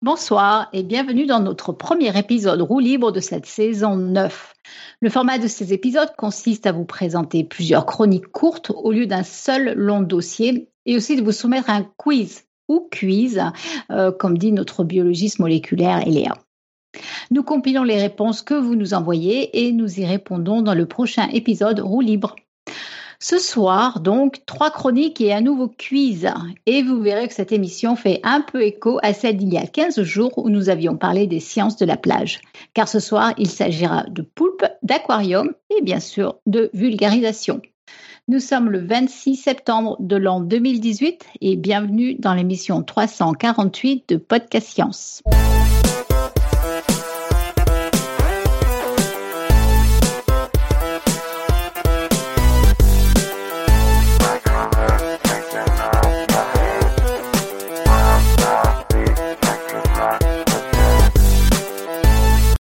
Bonsoir et bienvenue dans notre premier épisode roue libre de cette saison 9. Le format de ces épisodes consiste à vous présenter plusieurs chroniques courtes au lieu d'un seul long dossier et aussi de vous soumettre un quiz ou quiz, euh, comme dit notre biologiste moléculaire Eléa. Nous compilons les réponses que vous nous envoyez et nous y répondons dans le prochain épisode roue libre. Ce soir, donc, trois chroniques et un nouveau quiz. Et vous verrez que cette émission fait un peu écho à celle d'il y a 15 jours où nous avions parlé des sciences de la plage. Car ce soir, il s'agira de poulpe, d'aquarium et bien sûr de vulgarisation. Nous sommes le 26 septembre de l'an 2018 et bienvenue dans l'émission 348 de Podcast Science.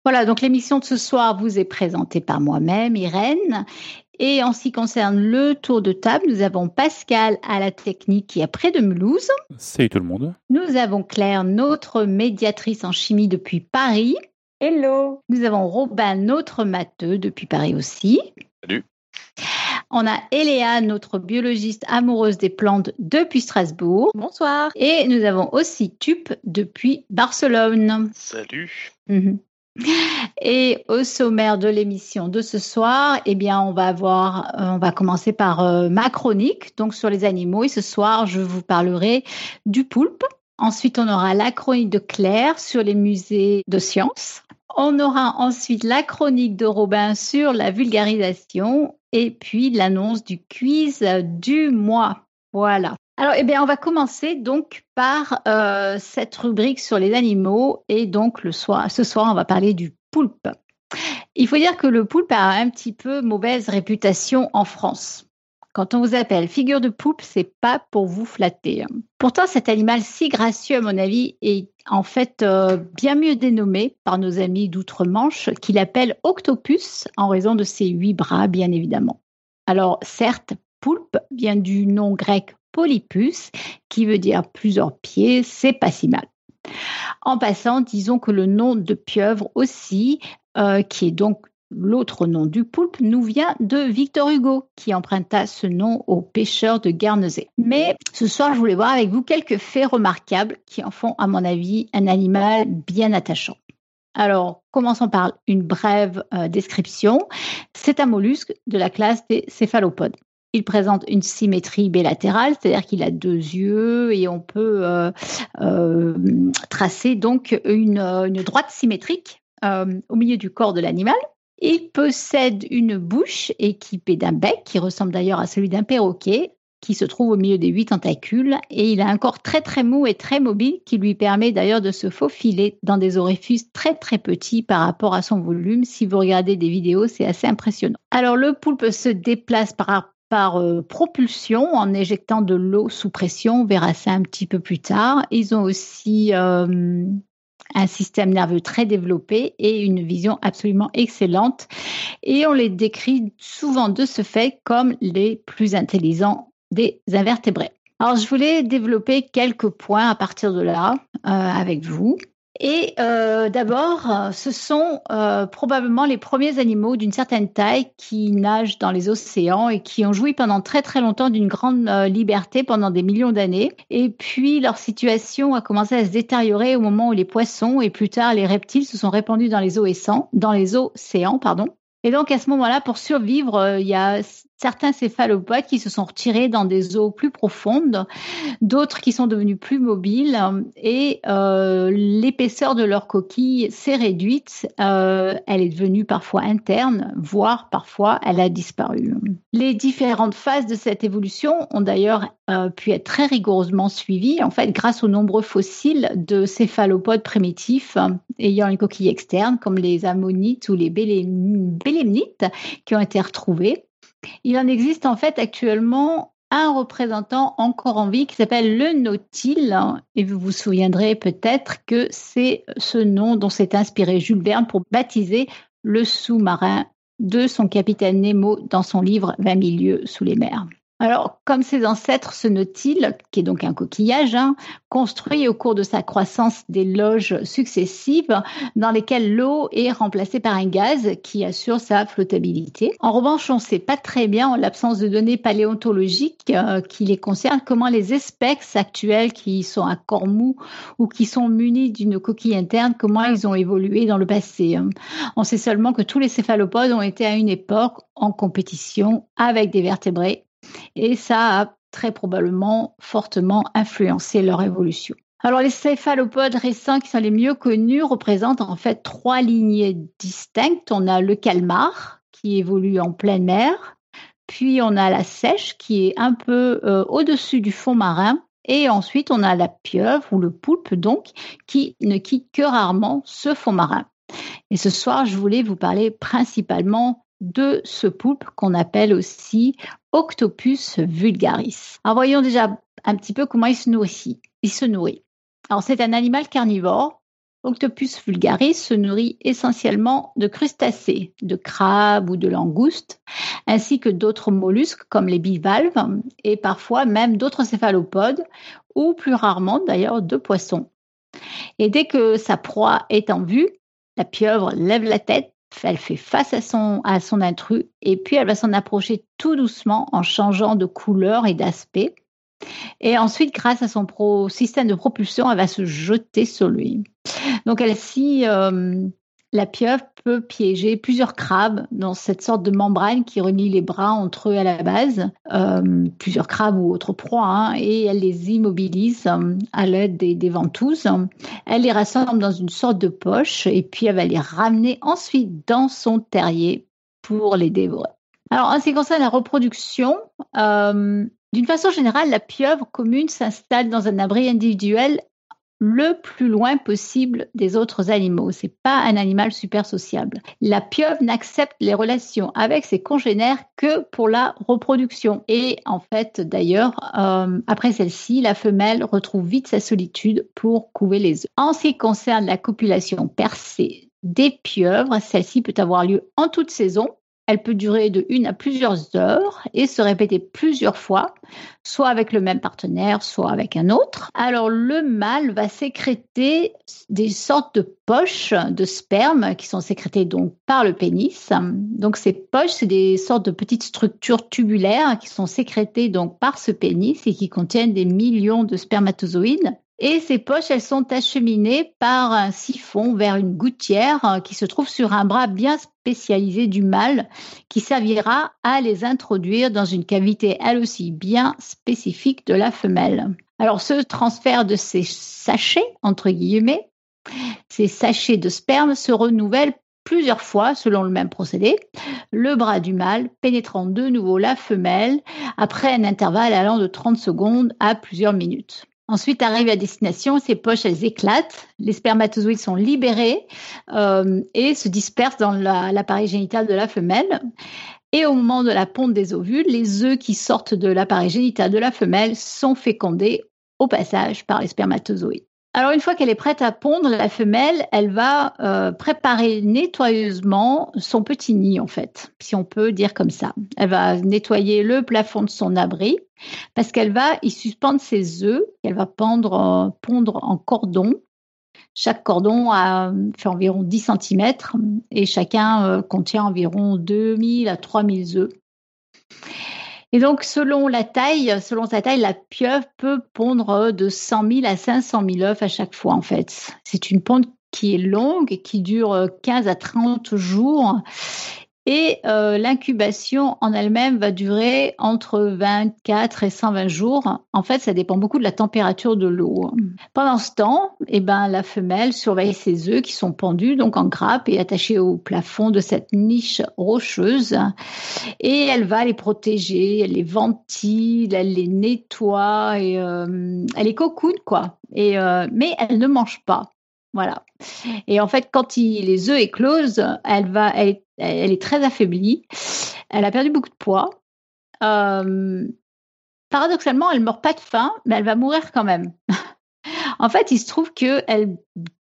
Voilà, donc l'émission de ce soir vous est présentée par moi-même, Irène. Et en ce qui concerne le tour de table, nous avons Pascal à la technique qui est près de Mulhouse. Salut tout le monde. Nous avons Claire, notre médiatrice en chimie depuis Paris. Hello. Nous avons Robin, notre matheux depuis Paris aussi. Salut. On a Eléa, notre biologiste amoureuse des plantes depuis Strasbourg. Bonsoir. Et nous avons aussi Tup depuis Barcelone. Salut. Mhm. Et au sommaire de l'émission de ce soir, eh bien, on va avoir, euh, on va commencer par euh, ma chronique, donc sur les animaux. Et ce soir, je vous parlerai du poulpe. Ensuite, on aura la chronique de Claire sur les musées de sciences. On aura ensuite la chronique de Robin sur la vulgarisation et puis l'annonce du quiz du mois. Voilà. Alors, eh bien, on va commencer donc par euh, cette rubrique sur les animaux et donc le soir, ce soir, on va parler du poulpe. Il faut dire que le poulpe a un petit peu mauvaise réputation en France. Quand on vous appelle figure de poulpe, c'est pas pour vous flatter. Pourtant, cet animal si gracieux, à mon avis, est en fait euh, bien mieux dénommé par nos amis d'outre-Manche, qui l'appellent octopus en raison de ses huit bras, bien évidemment. Alors, certes, poulpe vient du nom grec polypus, qui veut dire plusieurs pieds, c'est pas si mal. En passant, disons que le nom de pieuvre aussi, euh, qui est donc l'autre nom du poulpe, nous vient de Victor Hugo, qui emprunta ce nom au pêcheur de Guernesey. Mais ce soir, je voulais voir avec vous quelques faits remarquables qui en font, à mon avis, un animal bien attachant. Alors, commençons par une brève euh, description. C'est un mollusque de la classe des céphalopodes. Il présente une symétrie bilatérale, c'est-à-dire qu'il a deux yeux et on peut euh, euh, tracer donc une, euh, droite symétrique au milieu du corps de l'animal. Il possède une bouche équipée d'un bec qui ressemble d'ailleurs à celui d'un perroquet qui se trouve au milieu des huit tentacules et il a un corps très très mou et très mobile qui lui permet d'ailleurs de se faufiler dans des orifices très très petits par rapport à son volume. Si vous regardez des vidéos, c'est assez impressionnant. Alors le poulpe se déplace par par euh, propulsion en éjectant de l'eau sous pression. On verra ça un petit peu plus tard. Ils ont aussi euh, un système nerveux très développé et une vision absolument excellente. Et on les décrit souvent de ce fait comme les plus intelligents des invertébrés. Alors, je voulais développer quelques points à partir de là euh, avec vous. Et euh, d'abord, ce sont euh, probablement les premiers animaux d'une certaine taille qui nagent dans les océans et qui ont joui pendant très très longtemps d'une grande euh, liberté pendant des millions d'années. Et puis leur situation a commencé à se détériorer au moment où les poissons et plus tard les reptiles se sont répandus dans les océans, dans les océans, pardon. Et donc à ce moment-là, pour survivre, il y a certains céphalopodes qui se sont retirés dans des eaux plus profondes, d'autres qui sont devenus plus mobiles et euh, l'épaisseur de leur coquille s'est réduite. Euh, elle est devenue parfois interne, voire parfois elle a disparu. Les différentes phases de cette évolution ont d'ailleurs euh, pu être très rigoureusement suivies, en fait, grâce aux nombreux fossiles de céphalopodes primitifs ayant une coquille externe, comme les ammonites ou les bélémnites, qui ont été retrouvés. Il en existe en fait actuellement un représentant encore en vie qui s'appelle le Nautile. Et vous vous souviendrez peut-être que c'est ce nom dont s'est inspiré Jules Verne pour baptiser le sous-marin de son capitaine Nemo dans son livre 20 milieux sous les mers. Alors, comme ses ancêtres, ce nautile, qui est donc un coquillage, hein, construit au cours de sa croissance des loges successives dans lesquelles l'eau est remplacée par un gaz qui assure sa flottabilité. En revanche, on ne sait pas très bien, en l'absence de données paléontologiques euh, qui les concernent, comment les espèces actuelles qui sont à corps mou ou qui sont munies d'une coquille interne, comment ils ont évolué dans le passé. On sait seulement que tous les céphalopodes ont été à une époque en compétition avec des vertébrés et ça a très probablement fortement influencé leur évolution. Alors les céphalopodes récents qui sont les mieux connus représentent en fait trois lignées distinctes. On a le calmar qui évolue en pleine mer, puis on a la sèche qui est un peu euh, au-dessus du fond marin, et ensuite on a la pieuvre ou le poulpe donc qui ne quitte que rarement ce fond marin. Et ce soir, je voulais vous parler principalement de ce poulpe qu'on appelle aussi Octopus vulgaris. Alors voyons déjà un petit peu comment il se nourrit. Il se nourrit. Alors c'est un animal carnivore. Octopus vulgaris se nourrit essentiellement de crustacés, de crabes ou de langoustes, ainsi que d'autres mollusques comme les bivalves et parfois même d'autres céphalopodes ou plus rarement d'ailleurs de poissons. Et dès que sa proie est en vue, la pieuvre lève la tête elle fait face à son, à son intrus et puis elle va s'en approcher tout doucement en changeant de couleur et d'aspect. Et ensuite, grâce à son système de propulsion, elle va se jeter sur lui. Donc, elle s'y euh, la pieuvre peut piéger plusieurs crabes dans cette sorte de membrane qui relie les bras entre eux à la base, euh, plusieurs crabes ou autres proies, hein, et elle les immobilise euh, à l'aide des, ventouses. Elle les rassemble dans une sorte de poche et puis elle va les ramener ensuite dans son terrier pour les dévorer. Alors, en ce qui concerne la reproduction, euh, d'une façon générale, la pieuvre commune s'installe dans un abri individuel le plus loin possible des autres animaux. C'est pas un animal super sociable. La pieuvre n'accepte les relations avec ses congénères que pour la reproduction. Et en fait, d'ailleurs, euh, après celle-ci, la femelle retrouve vite sa solitude pour couver les œufs. En ce qui concerne la copulation percée des pieuvres, celle-ci peut avoir lieu en toute saison, elle peut durer de une à plusieurs heures et se répéter plusieurs fois, soit avec le même partenaire, soit avec un autre. Alors le mâle va sécréter des sortes de poches de sperme qui sont sécrétées donc par le pénis. Donc ces poches, c'est des sortes de petites structures tubulaires qui sont sécrétées donc par ce pénis et qui contiennent des millions de spermatozoïdes. Et ces poches, elles sont acheminées par un siphon vers une gouttière euh, qui se trouve sur un bras bien spécialisé du mâle qui servira à les introduire dans une cavité elle aussi bien spécifique de la femelle. Alors ce transfert de ces sachets, entre guillemets, ces sachets de sperme se renouvellent plusieurs fois selon le même procédé, le bras du mâle pénétrant de nouveau la femelle après un intervalle allant de 30 secondes à plusieurs minutes. Ensuite, arrive à destination, ces poches, elles éclatent, les spermatozoïdes sont libérés euh, et se dispersent dans l'appareil génital de la femelle. Et au moment de la ponte des ovules, les œufs qui sortent de l'appareil génital de la femelle sont fécondés au passage par les spermatozoïdes. Alors une fois qu'elle est prête à pondre, la femelle, elle va euh, préparer nettoyeusement son petit nid en fait, si on peut dire comme ça. Elle va nettoyer le plafond de son abri parce qu'elle va y suspendre ses œufs qu'elle va pendre, pondre en cordon. Chaque cordon fait environ 10 cm et chacun euh, contient environ 2000 à 3000 œufs. Et donc, selon la taille, selon sa taille, la pieuvre peut pondre de 100 000 à 500 000 œufs à chaque fois, en fait. C'est une ponte qui est longue et qui dure 15 à 30 jours Et euh, l'incubation en elle-même va durer entre 24 et 120 jours. En fait, ça dépend beaucoup de la température de l'eau. Pendant ce temps, eh ben, la femelle surveille ses œufs qui sont pendus donc en grappe et attachés au plafond de cette niche rocheuse. Et elle va les protéger, elle les ventile, elle les nettoie et euh, elle les cocoune quoi. Et euh, mais elle ne mange pas. Voilà. Et en fait, quand les œufs éclosent, elle va, elle, est très affaiblie. Elle a perdu beaucoup de poids. Euh, paradoxalement, elle meurt pas de faim, mais elle va mourir quand même. En fait, il se trouve qu'elle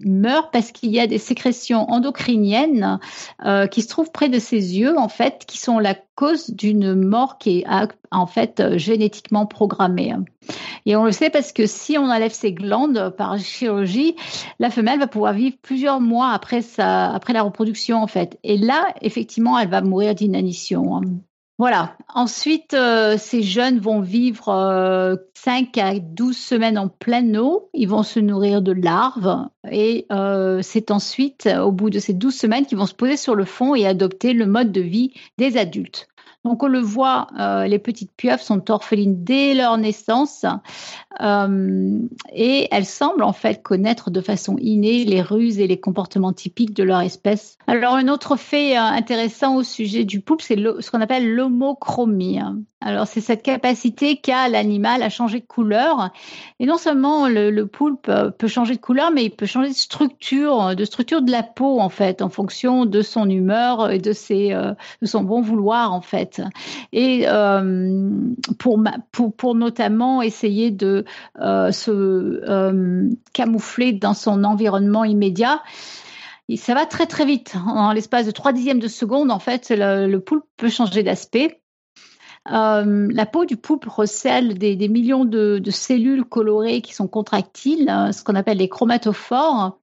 meurt parce qu'il y a des sécrétions endocriniennes euh, qui se trouvent près de ses yeux, en fait, qui sont la cause d'une mort qui est en fait génétiquement programmée. Et on le sait parce que si on enlève ses glandes par chirurgie, la femelle va pouvoir vivre plusieurs mois après sa, après la reproduction, en fait. Et là, effectivement, elle va mourir d'inanition. Voilà. Ensuite, euh, ces jeunes vont vivre 5 euh, à 12 semaines en pleine eau. Ils vont se nourrir de larves et euh, c'est ensuite, au bout de ces 12 semaines, qu'ils vont se poser sur le fond et adopter le mode de vie des adultes. Donc on le voit, euh, les petites pieuvres sont orphelines dès leur naissance euh, et elles semblent en fait connaître de façon innée les ruses et les comportements typiques de leur espèce. Alors un autre fait euh, intéressant au sujet du poulpe, c'est ce qu'on appelle l'homochromie. Alors c'est cette capacité qu'a l'animal à changer de couleur. Et non seulement le, le, poulpe peut changer de couleur, mais il peut changer de structure, de structure de la peau en fait, en fonction de son humeur et de ses, de son bon vouloir en fait. Et euh, pour, pour, pour, notamment essayer de euh, se euh, camoufler dans son environnement immédiat. Ça va très très vite. En l'espace de trois dixièmes de seconde, en fait, le, poulpe peut changer d'aspect. la peau du poulpe recèle des, millions de, cellules colorées qui sont contractiles, ce qu'on appelle les chromatophores.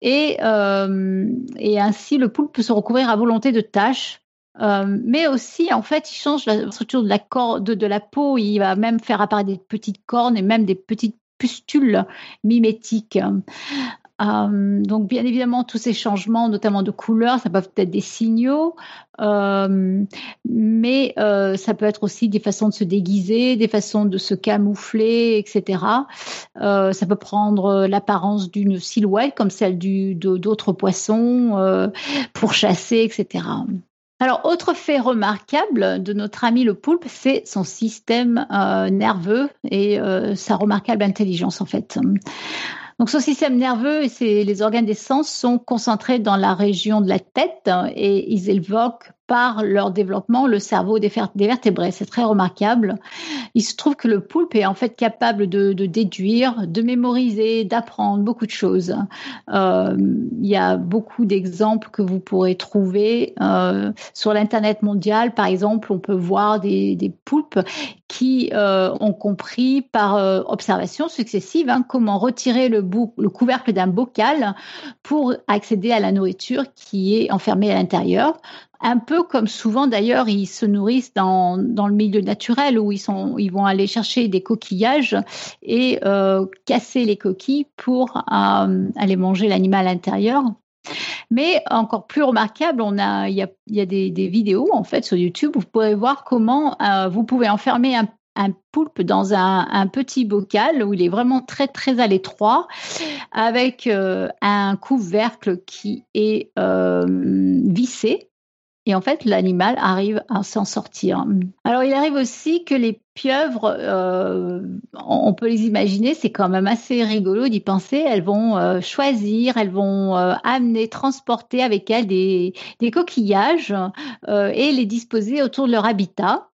Et, et, ainsi, le poulpe peut se recouvrir à volonté de taches euh, mais aussi, en fait, il change la structure de la, de, la peau. Il va même faire apparaître des petites cornes et même des petites pustules mimétiques. Euh, donc, bien évidemment, tous ces changements, notamment de couleur, ça peut être des signaux, euh, mais ça peut être aussi des façons de se déguiser, des façons de se camoufler, etc. Ça peut prendre l'apparence d'une silhouette comme celle d'autres poissons pour chasser, etc. Alors, autre fait remarquable de notre ami le poulpe, c'est son système euh, nerveux et euh, sa remarquable intelligence en fait. Donc, son système nerveux et les organes des sens sont concentrés dans la région de la tête et ils évoquent par leur développement le cerveau des, vertébrés. C'est très remarquable. Il se trouve que le poulpe est en fait capable de, déduire, de mémoriser, d'apprendre beaucoup de choses. Euh, il y a beaucoup d'exemples que vous pourrez trouver euh, sur l'internet mondial. Par exemple, on peut voir des, poulpes qui euh, ont compris par observation successive hein, comment retirer le, le couvercle d'un bocal pour accéder à la nourriture qui est enfermée à l'intérieur un peu comme souvent d'ailleurs ils se nourrissent dans, le milieu naturel où ils vont aller chercher des coquillages et euh, casser les coquilles pour euh, aller manger l'animal à l'intérieur. Mais encore plus remarquable, on a il y a, des, vidéos en fait sur YouTube où vous pourrez voir comment euh, vous pouvez enfermer un, poulpe dans un, petit bocal où il est vraiment très très à l'étroit avec un couvercle qui est vissé et en fait, l'animal arrive à s'en sortir. Alors, il arrive aussi que les pieuvres, euh, on peut les imaginer, c'est quand même assez rigolo d'y penser. Elles vont euh, choisir, elles vont euh, amener, transporter avec elles des, coquillages et les disposer autour de leur habitat.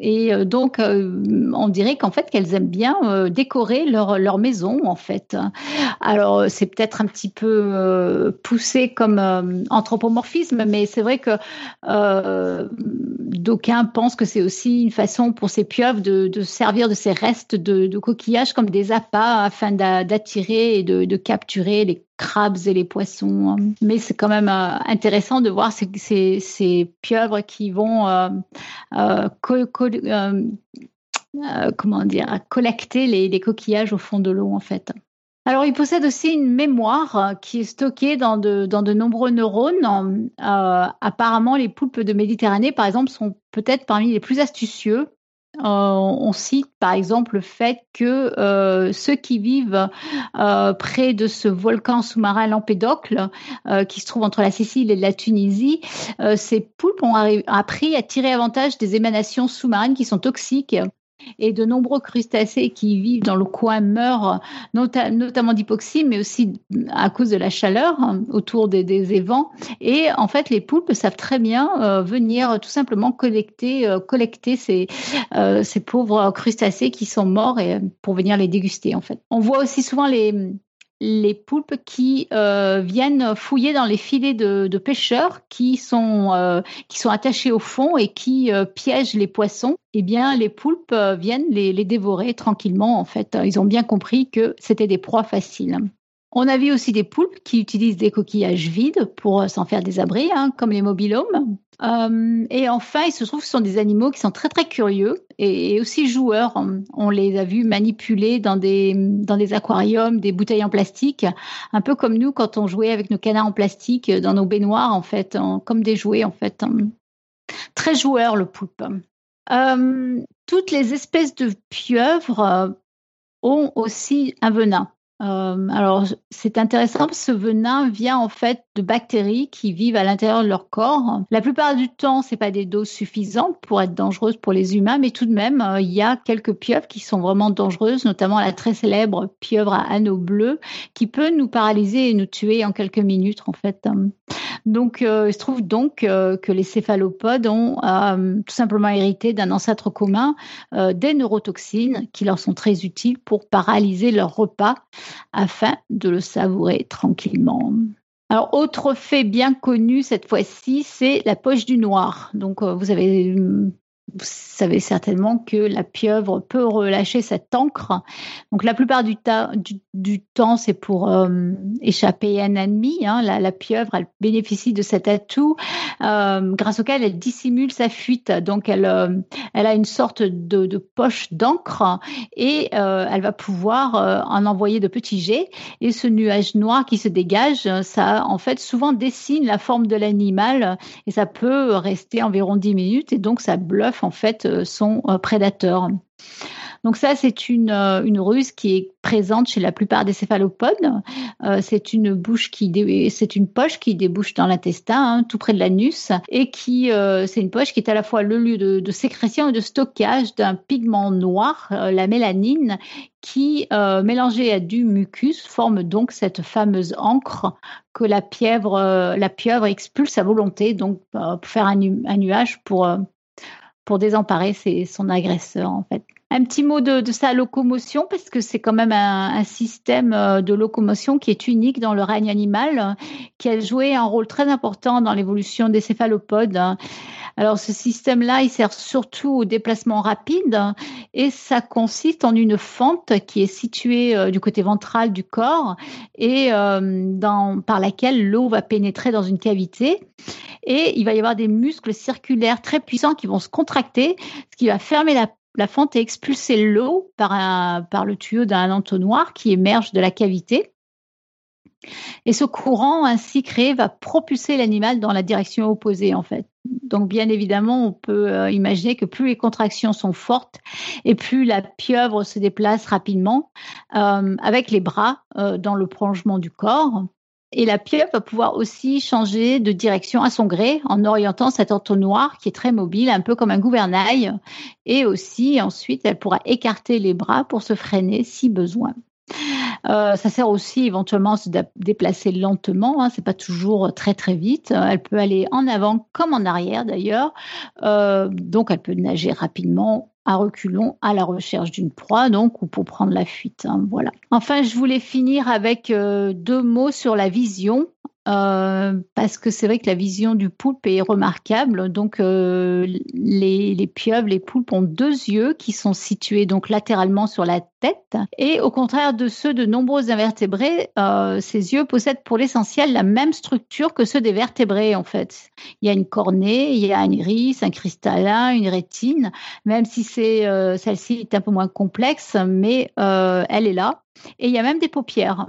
et donc, on dirait qu'en fait, qu'elles aiment bien décorer leur, leur maison, en fait. Alors, c'est peut-être un petit peu poussé comme anthropomorphisme, mais c'est vrai que d'aucuns pensent que c'est aussi une façon pour ces pieuvres de, servir de ces restes de, coquillages comme des appâts afin d'attirer et de, capturer les crabes et les poissons. Mais c'est quand même euh, intéressant de voir ces, ces, pieuvres qui vont euh, euh, comment dire, collecter les, les coquillages au fond de l'eau en fait. Alors, il possède aussi une mémoire euh, qui est stockée dans de, nombreux neurones. Euh, apparemment, les poulpes de Méditerranée, par exemple, sont peut-être parmi les plus astucieux. Euh, on cite par exemple le fait que ceux qui vivent près de ce volcan sous-marin Lampédocle, qui se trouve entre la Sicile et la Tunisie, ces poulpes ont appris à tirer avantage des émanations sous-marines qui sont toxiques et de nombreux crustacés qui vivent dans le coin meurent, notamment d'hypoxie, mais aussi à cause de la chaleur hein, autour des, évents. Et en fait, les poulpes savent très bien euh, venir tout simplement collecter, euh, collecter ces, euh, ces pauvres crustacés qui sont morts et pour venir les déguster en fait. On voit aussi souvent les les poulpes qui euh, viennent fouiller dans les filets de, pêcheurs qui sont, euh, qui sont attachés au fond et qui euh, piègent les poissons, eh bien, les poulpes viennent les, les, dévorer tranquillement. En fait, ils ont bien compris que c'était des proies faciles. On a vu aussi des poulpes qui utilisent des coquillages vides pour s'en faire des abris, hein, comme les mobilhomes. Euh, et enfin, il se trouve que ce sont des animaux qui sont très très curieux et, aussi joueurs. On les a vus manipuler dans des, dans des aquariums, des bouteilles en plastique, un peu comme nous quand on jouait avec nos canards en plastique dans nos baignoires, en fait, comme des jouets, en fait. Très joueur, le poulpe. Euh, toutes les espèces de pieuvres ont aussi un venin. Euh, alors, c'est intéressant parce ce venin vient en fait de bactéries qui vivent à l'intérieur de leur corps. La plupart du temps, c'est pas des doses suffisantes pour être dangereuses pour les humains, mais tout de même, euh, il y a quelques pieuvres qui sont vraiment dangereuses, notamment la très célèbre pieuvre à anneaux bleus, qui peut nous paralyser et nous tuer en quelques minutes, en fait. Donc, euh, il se trouve donc que les céphalopodes ont tout simplement hérité d'un ancêtre commun des neurotoxines qui leur sont très utiles pour paralyser leur repas afin de le savourer tranquillement. Alors, autre fait bien connu cette fois-ci, c'est la poche du noir. Donc, euh, vous avez vous savez certainement que la pieuvre peut relâcher cette encre. Donc la plupart du, temps, c'est pour euh, échapper à un ennemi. Hein. La, pieuvre, elle bénéficie de cet atout euh, grâce auquel elle dissimule sa fuite. Donc elle, euh, elle a une sorte de, de poche d'encre et elle va pouvoir en envoyer de petits jets. Et ce nuage noir qui se dégage, ça en fait souvent dessine la forme de l'animal et ça peut rester environ 10 minutes et donc ça bluffe en fait euh, son euh, prédateur. Donc ça, c'est une, euh, une ruse qui est présente chez la plupart des céphalopodes. c'est une bouche qui c'est une poche qui débouche dans l'intestin, hein, tout près de l'anus, et qui c'est une poche qui est à la fois le lieu de, sécrétion et de stockage d'un pigment noir, la mélanine, qui mélangé à du mucus forme donc cette fameuse encre que la pieuvre la pieuvre expulse à volonté, donc pour faire un, un nuage pour pour désemparer son agresseur en fait. Un petit mot de, sa locomotion parce que c'est quand même un, système euh, de locomotion qui est unique dans le règne animal, qui a joué un rôle très important dans l'évolution des céphalopodes. Alors ce système-là, il sert surtout au déplacement rapide et ça consiste en une fente qui est située euh, du côté ventral du corps et euh, par laquelle l'eau va pénétrer dans une cavité et il va y avoir des muscles circulaires très puissants qui vont se contracter, ce qui va fermer la, fente et expulser l'eau par, par le tuyau d'un entonnoir qui émerge de la cavité. Et ce courant ainsi créé va propulser l'animal dans la direction opposée en fait. Donc bien évidemment, on peut euh, imaginer que plus les contractions sont fortes et plus la pieuvre se déplace rapidement euh, avec les bras euh, dans le prolongement du corps. Et la pieuvre va pouvoir aussi changer de direction à son gré en orientant cet entonnoir qui est très mobile, un peu comme un gouvernail. Et aussi, ensuite, elle pourra écarter les bras pour se freiner si besoin. Euh, ça sert aussi éventuellement à se déplacer lentement. Hein, c'est pas toujours très très vite. Elle peut aller en avant comme en arrière d'ailleurs. Euh, donc elle peut nager rapidement à reculons à la recherche d'une proie, donc, ou pour prendre la fuite. Hein, voilà. Enfin, je voulais finir avec euh, deux mots sur la vision. euh, parce que c'est vrai que la vision du poulpe est remarquable. Donc, euh, les, les, pieuvres, les poulpes ont deux yeux qui sont situés donc latéralement sur la tête. Et au contraire de ceux de nombreux invertébrés, ces yeux possèdent pour l'essentiel la même structure que ceux des vertébrés, en fait. Il y a une cornée, il y a un iris, un cristallin, une rétine, même si c'est celle-ci est un peu moins complexe, mais elle est là. Et il y a même des paupières.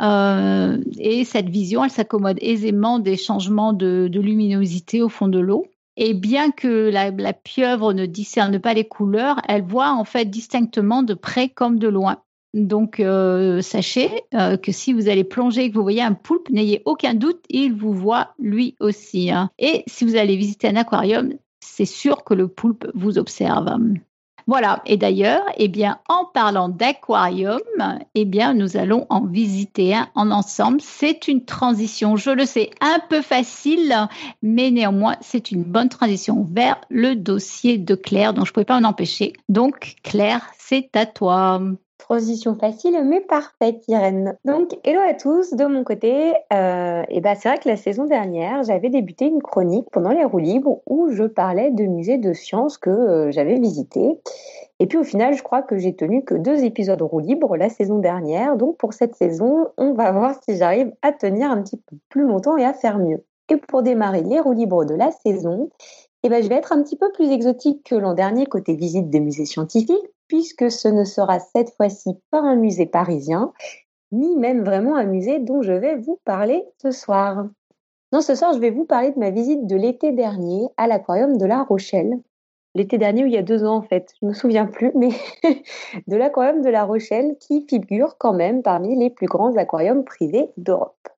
Euh, et cette vision, elle s'accommode aisément des changements de, luminosité au fond de l'eau. Et bien que la, pieuvre ne discerne pas les couleurs, elle voit en fait distinctement de près comme de loin. Donc, euh, sachez euh, que si vous allez plonger et que vous voyez un poulpe, n'ayez aucun doute, il vous voit lui aussi. Hein. Et si vous allez visiter un aquarium, c'est sûr que le poulpe vous observe. Voilà. Et d'ailleurs, eh bien, en parlant d'aquarium, eh bien, nous allons en visiter un en ensemble. C'est une transition, je le sais, un peu facile, mais néanmoins, c'est une bonne transition vers le dossier de Claire, dont je ne pouvais pas en empêcher. Donc, Claire, c'est à toi. Transition facile mais parfaite, Irène. Donc, hello à tous. De mon côté, euh, et ben, c'est vrai que la saison dernière, j'avais débuté une chronique pendant les roues libres où je parlais de musées de sciences que euh, j'avais visités. Et puis au final, je crois que j'ai tenu que deux épisodes roues libres la saison dernière. Donc pour cette saison, on va voir si j'arrive à tenir un petit peu plus longtemps et à faire mieux. Et pour démarrer les roues libres de la saison, eh ben, je vais être un petit peu plus exotique que l'an dernier côté visite des musées scientifiques, puisque ce ne sera cette fois-ci pas un musée parisien, ni même vraiment un musée dont je vais vous parler ce soir. Non, ce soir, je vais vous parler de ma visite de l'été dernier à l'aquarium de La Rochelle. L'été dernier, ou il y a deux ans en fait, je ne me souviens plus, mais de l'aquarium de La Rochelle qui figure quand même parmi les plus grands aquariums privés d'Europe.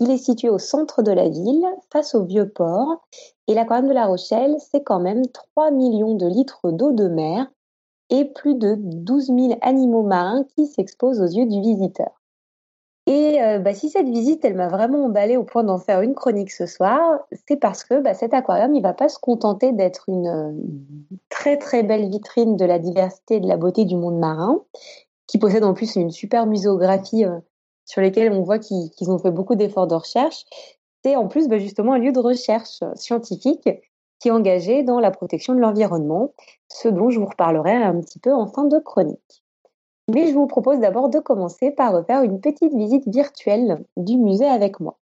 Il est situé au centre de la ville, face au vieux port, et l'aquarium de La Rochelle, c'est quand même 3 millions de litres d'eau de mer et plus de 12 000 animaux marins qui s'exposent aux yeux du visiteur. Et euh, bah, si cette visite, elle m'a vraiment emballée au point d'en faire une chronique ce soir, c'est parce que bah, cet aquarium, il va pas se contenter d'être une, très très belle vitrine de la diversité et de la beauté du monde marin, qui possède en plus une super muséographie euh, sur lesquelles on voit qu'ils ont fait beaucoup d'efforts de recherche. C'est en plus bah, justement un lieu de recherche scientifique qui est engagé dans la protection de l'environnement, ce dont je vous reparlerai un petit peu en fin de chronique. Mais je vous propose d'abord de commencer par refaire une petite visite virtuelle du musée avec moi.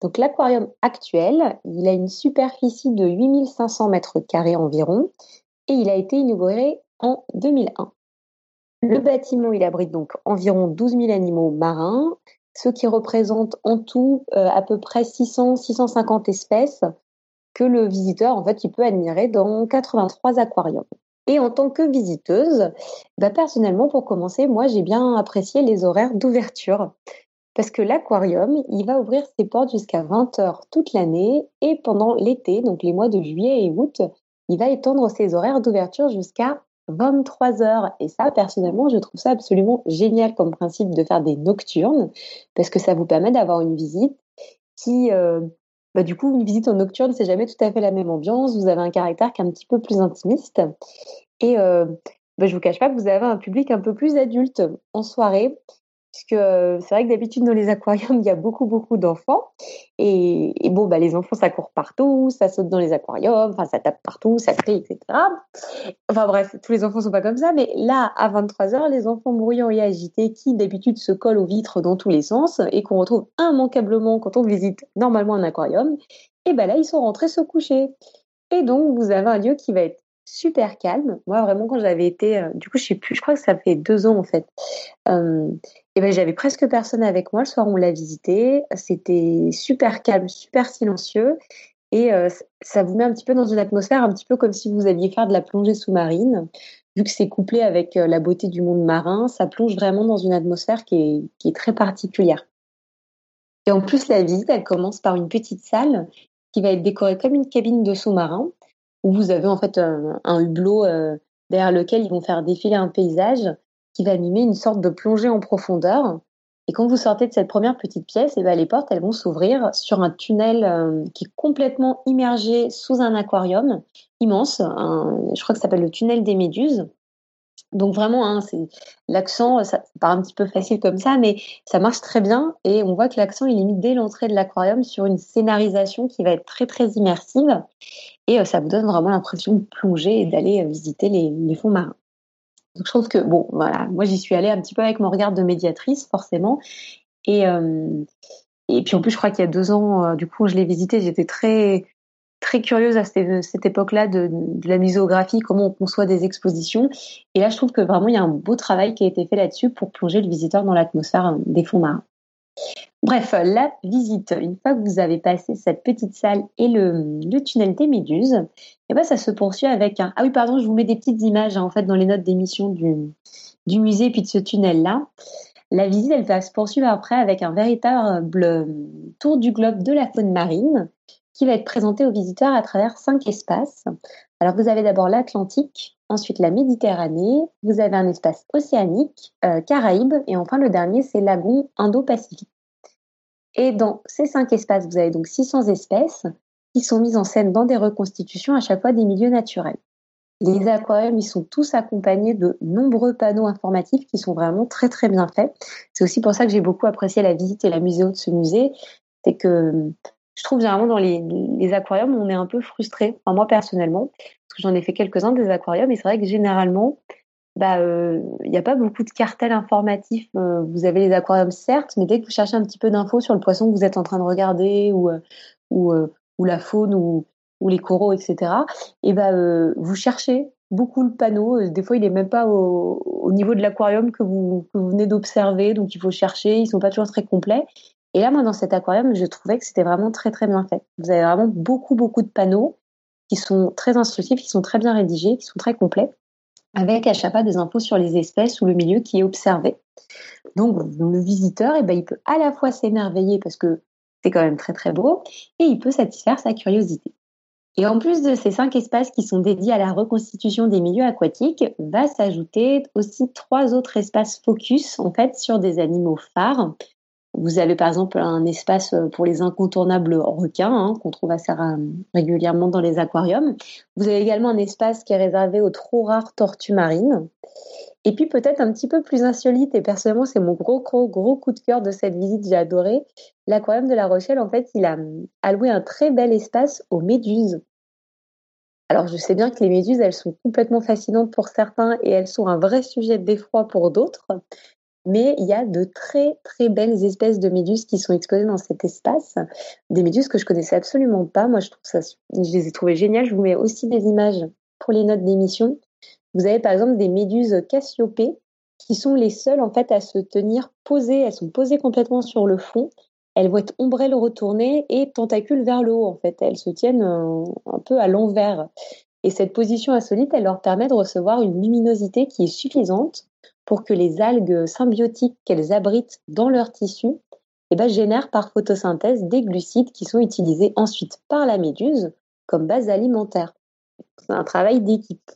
Donc l'aquarium actuel, il a une superficie de 8500 mètres carrés environ et il a été inauguré en 2001. Le bâtiment, il abrite donc environ 12 000 animaux marins, ce qui représente en tout euh, à peu près 600-650 espèces que le visiteur, en fait, il peut admirer dans 83 aquariums. Et en tant que visiteuse, bah personnellement, pour commencer, moi, j'ai bien apprécié les horaires d'ouverture. Parce que l'aquarium, il va ouvrir ses portes jusqu'à 20 heures toute l'année et pendant l'été, donc les mois de juillet et août, il va étendre ses horaires d'ouverture jusqu'à 23 heures. Et ça, personnellement, je trouve ça absolument génial comme principe de faire des nocturnes parce que ça vous permet d'avoir une visite qui, euh, bah, du coup, une visite en nocturne, c'est jamais tout à fait la même ambiance. Vous avez un caractère qui est un petit peu plus intimiste. Et euh, bah, je vous cache pas que vous avez un public un peu plus adulte en soirée. Puisque euh, c'est vrai que d'habitude dans les aquariums, il y a beaucoup, beaucoup d'enfants. Et, bon, bah, les enfants, ça court partout, ça saute dans les aquariums, enfin, ça tape partout, ça crie, etc. Enfin bref, tous les enfants sont pas comme ça. Mais là, à 23h, les enfants bruyants et agités qui d'habitude se collent aux vitres dans tous les sens et qu'on retrouve immanquablement quand on visite normalement un aquarium, et ben là, ils sont rentrés se coucher. Et donc, vous avez un lieu qui va être super calme. Moi, vraiment, quand j'avais été, euh, du coup, je sais plus, je crois que ça fait deux ans en fait. Euh, et ben, j'avais presque personne avec moi. Le soir, on l'a visité. C'était super calme, super silencieux. Et euh, ça vous met un petit peu dans une atmosphère, un petit peu comme si vous alliez faire de la plongée sous-marine. Vu que c'est couplé avec la beauté du monde marin, ça plonge vraiment dans une atmosphère qui est, qui est très particulière. Et en plus, la visite, elle commence par une petite salle qui va être décorée comme une cabine de sous-marin où vous avez en fait un, hublot euh, derrière lequel ils vont faire défiler un paysage qui va animer une sorte de plongée en profondeur. Et quand vous sortez de cette première petite pièce, et eh ben les portes elles vont s'ouvrir sur un tunnel euh, qui est complètement immergé sous un aquarium immense. je crois que ça s'appelle le tunnel des méduses. Donc vraiment, hein, c'est l'accent, ça, paraît un petit peu facile comme ça, mais ça marche très bien et on voit que l'accent est mis dès l'entrée de l'aquarium sur une scénarisation qui va être très très immersive et euh, ça vous donne vraiment l'impression de plonger et d'aller euh, visiter les, fonds marins. Donc je trouve que bon, voilà, moi j'y suis allée un petit peu avec mon regard de médiatrice forcément et euh, et puis en plus je crois qu'il y a deux ans, du coup je l'ai visité, j'étais très très curieuse à cette, époque-là de, la muséographie, comment on conçoit des expositions. Et là, je trouve que vraiment, il y a un beau travail qui a été fait là-dessus pour plonger le visiteur dans l'atmosphère euh, des fonds marins. Bref, la visite, une fois que vous avez passé cette petite salle et le, tunnel des méduses, et eh ben, ça se poursuit avec un... Ah oui, pardon, je vous mets des petites images hein, en fait dans les notes d'émission du, du musée puis de ce tunnel-là. La visite, elle va se poursuivre après avec un véritable tour du globe de la faune marine va être présenté aux visiteurs à travers cinq espaces. Alors vous avez d'abord l'Atlantique, ensuite la Méditerranée, vous avez un espace océanique, euh, Caraïbes, et enfin le dernier c'est Lagon Indo-Pacifique. Et dans ces cinq espaces, vous avez donc 600 espèces qui sont mises en scène dans des reconstitutions à chaque fois des milieux naturels. Les aquariums, ils sont tous accompagnés de nombreux panneaux informatifs qui sont vraiment très très bien faits. C'est aussi pour ça que j'ai beaucoup apprécié la visite et la muséo de ce musée. C'est que je trouve généralement dans les, aquariums, on est un peu frustré. Enfin, moi personnellement, parce que j'en ai fait quelques-uns des aquariums, et c'est vrai que généralement, bah, euh, il n'y a pas beaucoup de cartels informatifs. Euh, vous avez les aquariums certes, mais dès que vous cherchez un petit peu d'infos sur le poisson que vous êtes en train de regarder ou euh, la faune ou, les coraux, etc. Et bah, vous cherchez beaucoup le panneau. Des fois, il est même pas au, au niveau de l'aquarium que vous, que vous venez d'observer, donc il faut chercher. Ils sont pas toujours très complets. Et là, moi, dans cet aquarium, je trouvais que c'était vraiment très, très bien fait. Vous avez vraiment beaucoup, beaucoup de panneaux qui sont très instructifs, qui sont très bien rédigés, qui sont très complets, avec à chaque fois des infos sur les espèces ou le milieu qui est observé. Donc, le visiteur, eh ben, il peut à la fois s'émerveiller parce que c'est quand même très, très beau, et il peut satisfaire sa curiosité. Et en plus de ces cinq espaces qui sont dédiés à la reconstitution des milieux aquatiques, va s'ajouter aussi trois autres espaces focus en fait sur des animaux phares vous avez par exemple un espace euh, pour les incontournables requins hein, qu'on trouve assez régulièrement dans les aquariums. Vous avez également un espace qui est réservé aux trop rares tortues marines. Et puis peut-être un petit peu plus insolite, et personnellement c'est mon gros, gros, gros coup de cœur de cette visite, j'ai adoré. L'aquarium de La Rochelle, en fait, il a alloué un très bel espace aux méduses. Alors je sais bien que les méduses, elles sont complètement fascinantes pour certains et elles sont un vrai sujet d'effroi pour d'autres mais il y a de très très belles espèces de méduses qui sont exposées dans cet espace. Des méduses que je connaissais absolument pas. Moi, je trouve ça, je les ai trouvées géniales. Je vous mets aussi des images pour les notes d'émission. Vous avez par exemple des méduses Cassiopée qui sont les seules en fait à se tenir posées. Elles sont posées complètement sur le fond. Elles vont être ombrelles retournées et tentacules vers le haut en fait. Elles se tiennent un, un peu à l'envers. Et cette position insolite, elle leur permet de recevoir une luminosité qui est suffisante pour que les algues symbiotiques qu'elles abritent dans leur tissu eh ben, génèrent par photosynthèse des glucides qui sont utilisés ensuite par la méduse comme base alimentaire. C'est un travail d'équipe.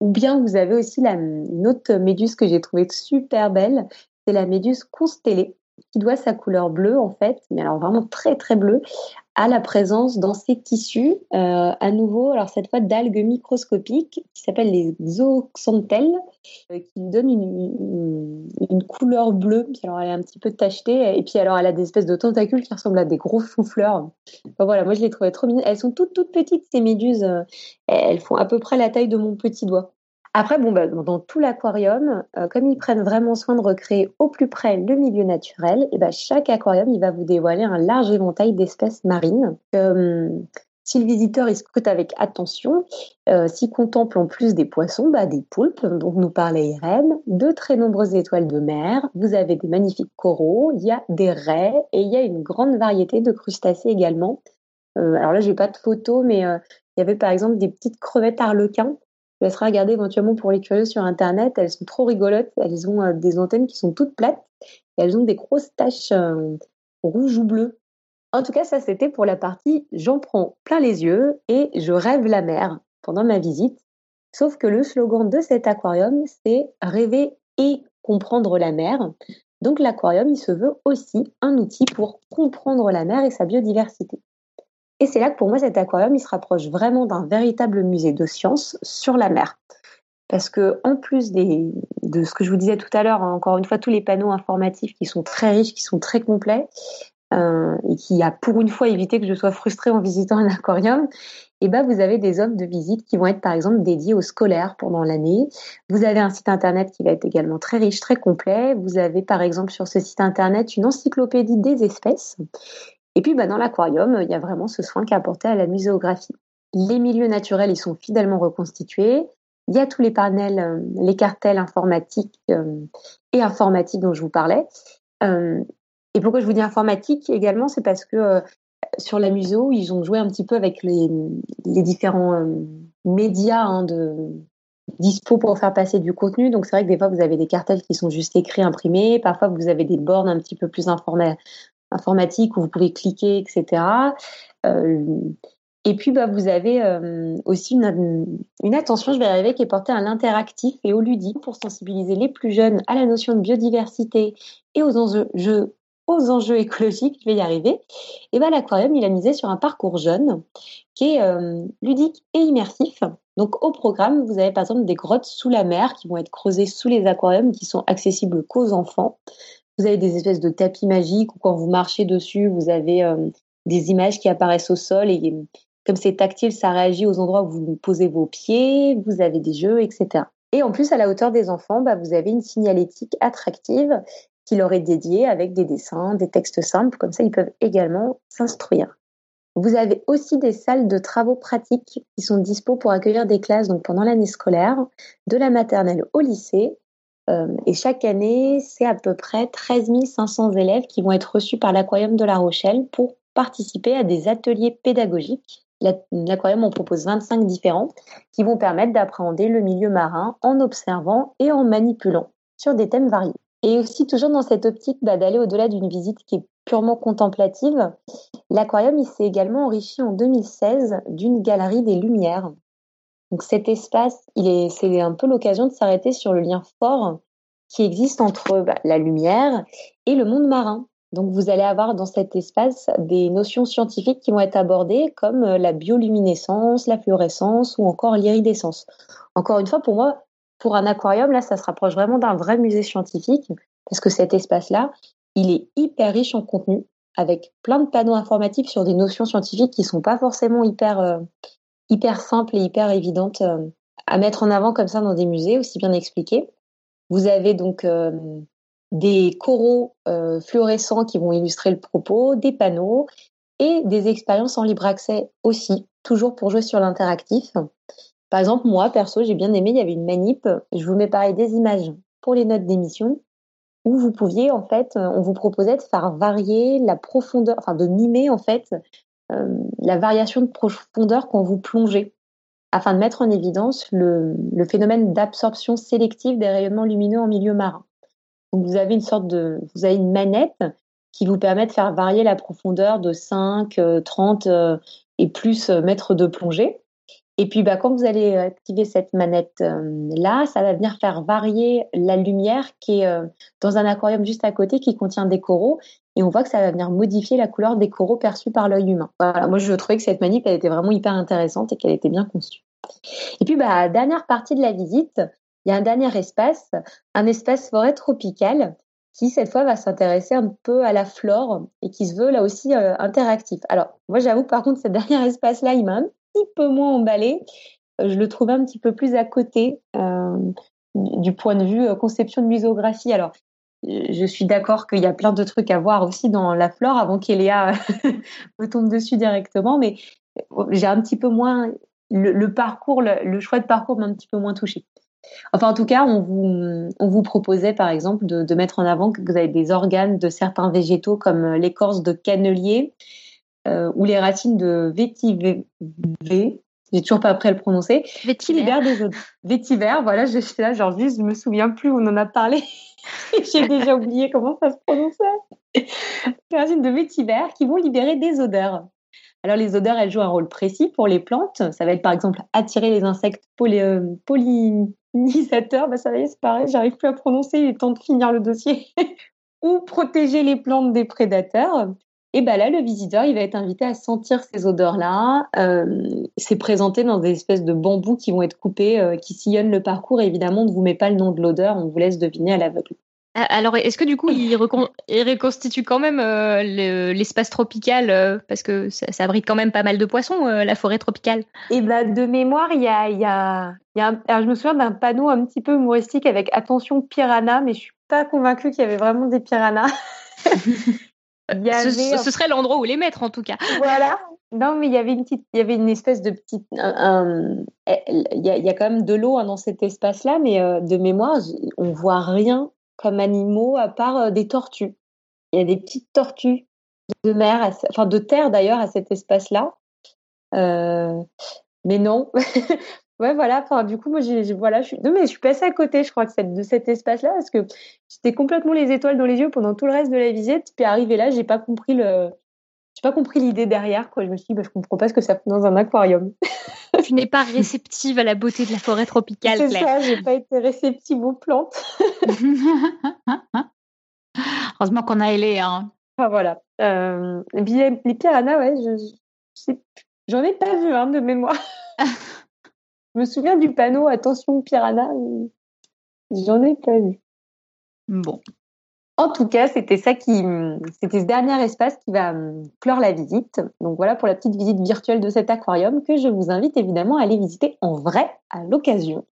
Ou bien vous avez aussi la, une autre méduse que j'ai trouvée super belle, c'est la méduse constellée qui doit sa couleur bleue en fait, mais alors vraiment très très bleue, à la présence dans ces tissus, euh, à nouveau, alors cette fois d'algues microscopiques qui s'appellent les zooxanthelles, euh, qui donnent une, couleur bleue. Puis alors elle est un petit peu tachetée, et puis alors elle a des espèces de tentacules qui ressemblent à des gros chou-fleurs. voilà, moi je les trouvais trop mignonnes. Elles sont toutes toutes petites ces méduses. Euh, elles font à peu près la taille de mon petit doigt. Après, bon, bah, dans tout l'aquarium, euh, comme ils prennent vraiment soin de recréer au plus près le milieu naturel, eh ben, chaque aquarium, il va vous dévoiler un large éventail d'espèces marines. Euh, si le visiteur il scrute avec attention, euh, s'il contemple en plus des poissons, bah, des poulpes, dont nous parlait Irène, de très nombreuses étoiles de mer, vous avez des magnifiques coraux, il y a des raies et il y a une grande variété de crustacés également. alors là, j'ai pas de photos, mais il y avait par exemple des petites crevettes arlequins je laisserai regarder éventuellement pour les curieux sur Internet. Elles sont trop rigolotes. Elles ont euh, des antennes qui sont toutes plates et elles ont des grosses taches euh, rouges ou bleues. En tout cas, ça c'était pour la partie j'en prends plein les yeux et je rêve la mer pendant ma visite. Sauf que le slogan de cet aquarium, c'est rêver et comprendre la mer. Donc l'aquarium, il se veut aussi un outil pour comprendre la mer et sa biodiversité. Et c'est là que pour moi, cet aquarium, il se rapproche vraiment d'un véritable musée de sciences sur la mer. parce que en plus de ce que je vous disais tout à l'heure, hein, encore une fois, tous les panneaux informatifs qui sont très riches, qui sont très complets, euh, et qui a pour une fois évité que je sois frustrée en visitant un aquarium, eh ben vous avez des offres de visite qui vont être par exemple dédiées aux scolaires pendant l'année. Vous avez un site internet qui va être également très riche, très complet. Vous avez par exemple sur ce site internet une encyclopédie des espèces. Et puis bah, dans l'aquarium, il y a vraiment ce soin qui est apporté à la muséographie. Les milieux naturels, ils sont fidèlement reconstitués. Il y a tous les panels, euh, les cartels informatiques euh, et informatiques dont je vous parlais. Euh, et pourquoi je vous dis informatique également, c'est parce que sur la muséo, ils ont joué un petit peu avec les, différents médias hein, de dispo pour faire passer du contenu. Donc c'est vrai que des fois vous avez des cartels qui sont juste écrits, imprimés. Parfois vous avez des bornes un petit peu plus informatiques où vous pouvez cliquer, etc. Et puis, bah, vous avez euh, aussi une, attention, je vais arriver, qui est portée à l'interactif et au ludique pour sensibiliser les plus jeunes à la notion de biodiversité et aux enjeux, écologiques. Je vais y arriver. Et bah, l'aquarium, il a misé sur un parcours jeune qui est euh, ludique et immersif. Donc, au programme, vous avez par exemple des grottes sous la mer qui vont être creusées sous les aquariums qui sont accessibles qu'aux enfants. Vous avez des espèces de tapis magiques où quand vous marchez dessus, vous avez euh, des images qui apparaissent au sol et comme c'est tactile, ça réagit aux endroits où vous posez vos pieds, vous avez des jeux, etc. Et en plus, à la hauteur des enfants, bah, vous avez une signalétique attractive qui leur est dédiée avec des dessins, des textes simples, comme ça ils peuvent également s'instruire. Vous avez aussi des salles de travaux pratiques qui sont dispo pour accueillir des classes donc pendant l'année scolaire, de la maternelle au lycée. Euh, et chaque année, c'est à peu près 13 500 élèves qui vont être reçus par l'Aquarium de La Rochelle pour participer à des ateliers pédagogiques L'aquarium en propose 25 différents qui vont permettre d'appréhender le milieu marin en observant et en manipulant sur des thèmes variés. Et aussi toujours dans cette optique bah, d'aller au-delà d'une visite qui est purement contemplative, l'aquarium s'est également enrichi en 2016 d'une galerie des lumières. Donc cet espace, est, c'est un peu l'occasion de s'arrêter sur le lien fort qui existe entre bah, la lumière et le monde marin. Donc vous allez avoir dans cet espace des notions scientifiques qui vont être abordées comme euh, la bioluminescence, la fluorescence ou encore l'iridescence. Encore une fois, pour moi, pour un aquarium, là, ça se rapproche vraiment d'un vrai musée scientifique parce que cet espace-là, il est hyper riche en contenu avec plein de panneaux informatifs sur des notions scientifiques qui sont pas forcément hyper euh, hyper simples et hyper évidentes euh, à mettre en avant comme ça dans des musées aussi bien expliqués. Vous avez donc des coraux euh, fluorescents qui vont illustrer le propos, des panneaux et des expériences en libre accès aussi, toujours pour jouer sur l'interactif. Par exemple, moi, perso, j'ai bien aimé, il y avait une manip, je vous mets pareil des images pour les notes d'émission, où vous pouviez, en fait, on vous proposait de faire varier la profondeur, enfin de mimer, en fait, euh, la variation de profondeur quand vous plongez, afin de mettre en évidence le phénomène d'absorption sélective des rayonnements lumineux en milieu marin vous avez une sorte de, vous avez une manette qui vous permet de faire varier la profondeur de 5, 30 euh, euh, et plus euh, mètres de plongée. Et puis, bah, quand vous allez activer cette manette-là, ça va venir faire varier la lumière qui est dans un aquarium juste à côté qui contient des coraux. Et on voit que ça va venir modifier la couleur des coraux perçus par l'œil humain. Voilà, moi, je trouvais que cette manip, elle était vraiment hyper intéressante et qu'elle était bien conçue. Et puis, bah, dernière partie de la visite, il y a un dernier espace, un espace forêt tropicale qui cette fois va s'intéresser un peu à la flore et qui se veut là aussi euh, interactif. Alors moi j'avoue par contre ce dernier espace-là il m'a un petit peu moins emballé. Euh, je le trouvais un petit peu plus à côté euh, du point de vue conception de muséographie. Alors je suis d'accord qu'il y a plein de trucs à voir aussi dans la flore avant qu'Eléa me tombe dessus directement, mais j'ai un petit peu moins le, parcours, le, choix de parcours m'a un petit peu moins touché. Enfin, en tout cas, on vous, on vous proposait, par exemple, de, mettre en avant que vous avez des organes de certains végétaux comme euh, l'écorce de cannelier euh, ou les racines de vétiver. J'ai toujours pas appris à le prononcer. Vétiver. des Vétiver, voilà, je suis là, genre juste, je me souviens plus, on en a parlé. J'ai déjà oublié comment ça se prononçait. Racines de vétiver qui vont libérer des odeurs. Alors les odeurs, elles jouent un rôle précis pour les plantes. Ça va être par exemple attirer les insectes poly, euh, bah ça va être c'est pareil, j'arrive plus à prononcer, il est temps de finir le dossier. Ou protéger les plantes des prédateurs. Et ben là, le visiteur, il va être invité à sentir ces odeurs-là. c'est présenté dans des espèces de bambous qui vont être coupés, qui sillonnent le parcours. Et évidemment, on ne vous met pas le nom de l'odeur, on vous laisse deviner à l'aveugle. Alors, est-ce que du coup, il, reconstitue quand même l'espace tropical parce que ça, abrite quand même pas mal de poissons, la forêt tropicale? Et ben, de mémoire, il y a, il y a, alors je me souviens d'un panneau un petit peu humoristique avec attention piranha, mais je suis pas convaincue qu'il y avait vraiment des piranhas. ce, serait l'endroit où les mettre en tout cas. Voilà. Non, mais il y avait une petite, il y avait une espèce de petite, il, y a, quand même de l'eau hein, dans cet espace-là, mais euh, de mémoire, on voit rien comme animaux à part euh, des tortues. Il y a des petites tortues de mer, enfin de terre d'ailleurs à cet espace-là. Euh, mais non. ouais, voilà. Enfin, du coup, moi, j'ai, voilà, je suis, non, mais je suis passée à côté, je crois, de, de cet espace-là parce que j'étais complètement les étoiles dans les yeux pendant tout le reste de la visite. Puis arrivé là, j'ai pas compris le, j'ai pas compris l'idée derrière. Quoi. Je me suis dit, bah, je comprends pas ce que ça fait dans un aquarium. tu n'es pas réceptive à la beauté de la forêt tropicale, C'est ça, j'ai pas été réceptive aux plantes. Heureusement qu'on a ailé. Hein. Enfin, voilà. Euh, les piranhas, ouais, je, j'en ai pas vu hein, de mémoire. je me souviens du panneau Attention piranha. J'en ai pas vu. Bon. En tout cas, c'était ça qui, c'était ce dernier espace qui va hum, clore la visite. Donc voilà pour la petite visite virtuelle de cet aquarium que je vous invite évidemment à aller visiter en vrai à l'occasion.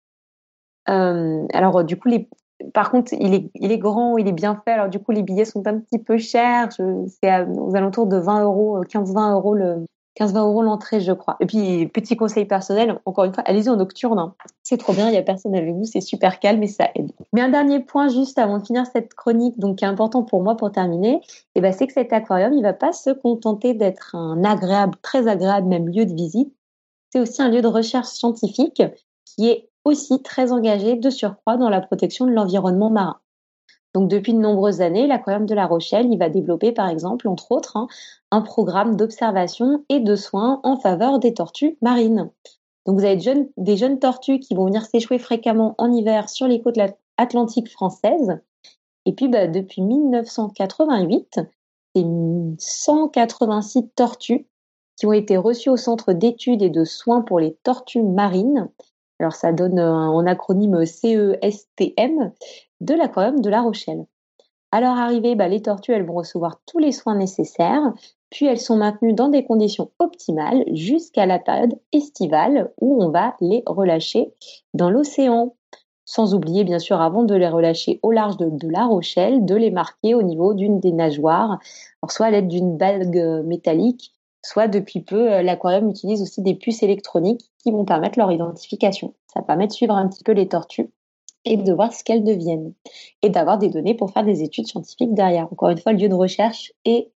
Euh, alors du coup, les, par contre, il est, il est grand, il est bien fait. Alors du coup, les billets sont un petit peu chers. C'est aux alentours de 20 euros, 15-20 euh, euros le, 15-20 euros l'entrée, je crois. Et puis, petit conseil personnel, encore une fois, allez-y en nocturne. Hein. C'est trop bien, il n'y a personne avec vous, c'est super calme et ça aide. Mais un dernier point, juste avant de finir cette chronique, donc qui est important pour moi pour terminer, eh ben, c'est que cet aquarium, il ne va pas se contenter d'être un agréable, très agréable même lieu de visite. C'est aussi un lieu de recherche scientifique qui est aussi très engagé de surcroît dans la protection de l'environnement marin. Donc depuis de nombreuses années, l'aquarium de La Rochelle, va développer par exemple, entre autres, hein, un programme d'observation et de soins en faveur des tortues marines. Donc vous avez des jeunes tortues qui vont venir s'échouer fréquemment en hiver sur les côtes atlantiques françaises. Et puis bah, depuis 1988, c'est 186 tortues qui ont été reçues au centre d'études et de soins pour les tortues marines. Alors ça donne un acronyme CESTM de l'aquarium de La Rochelle. À leur arrivée, bah, les tortues elles vont recevoir tous les soins nécessaires, puis elles sont maintenues dans des conditions optimales jusqu'à la période estivale où on va les relâcher dans l'océan. Sans oublier, bien sûr, avant de les relâcher au large de, La Rochelle, de les marquer au niveau d'une des nageoires, soit à l'aide d'une bague métallique, soit depuis peu, euh, l'aquarium utilise aussi des puces électroniques qui vont permettre leur identification. Ça permet de suivre un petit peu les tortues et de voir ce qu'elles deviennent et d'avoir des données pour faire des études scientifiques derrière. Encore une fois, lieu de recherche et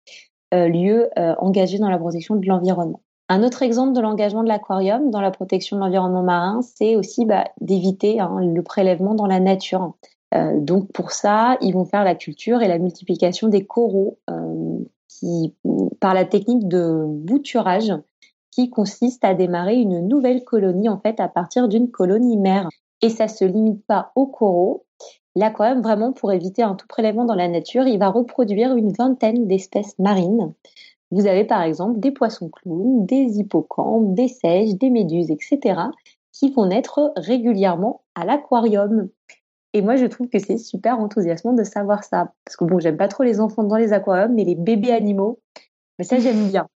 euh, lieu euh, engagé dans la protection de l'environnement. Un autre exemple de l'engagement de l'aquarium dans la protection de l'environnement marin, c'est aussi bah, d'éviter hein, le prélèvement dans la nature. Euh, donc pour ça, ils vont faire la culture et la multiplication des coraux qui, par la technique de bouturage qui consiste à démarrer une nouvelle colonie en fait à partir d'une colonie mère. Et ça se limite pas aux coraux. Même, vraiment, pour éviter un tout prélèvement dans la nature, il va reproduire une vingtaine d'espèces marines. Vous avez par exemple des poissons clowns, des hippocampes, des seiches, des méduses, etc., qui vont naître régulièrement à l'aquarium. Et moi, je trouve que c'est super enthousiasmant de savoir ça. Parce que bon, j'aime pas trop les enfants dans les aquariums, mais les bébés animaux, mais ça, j'aime bien.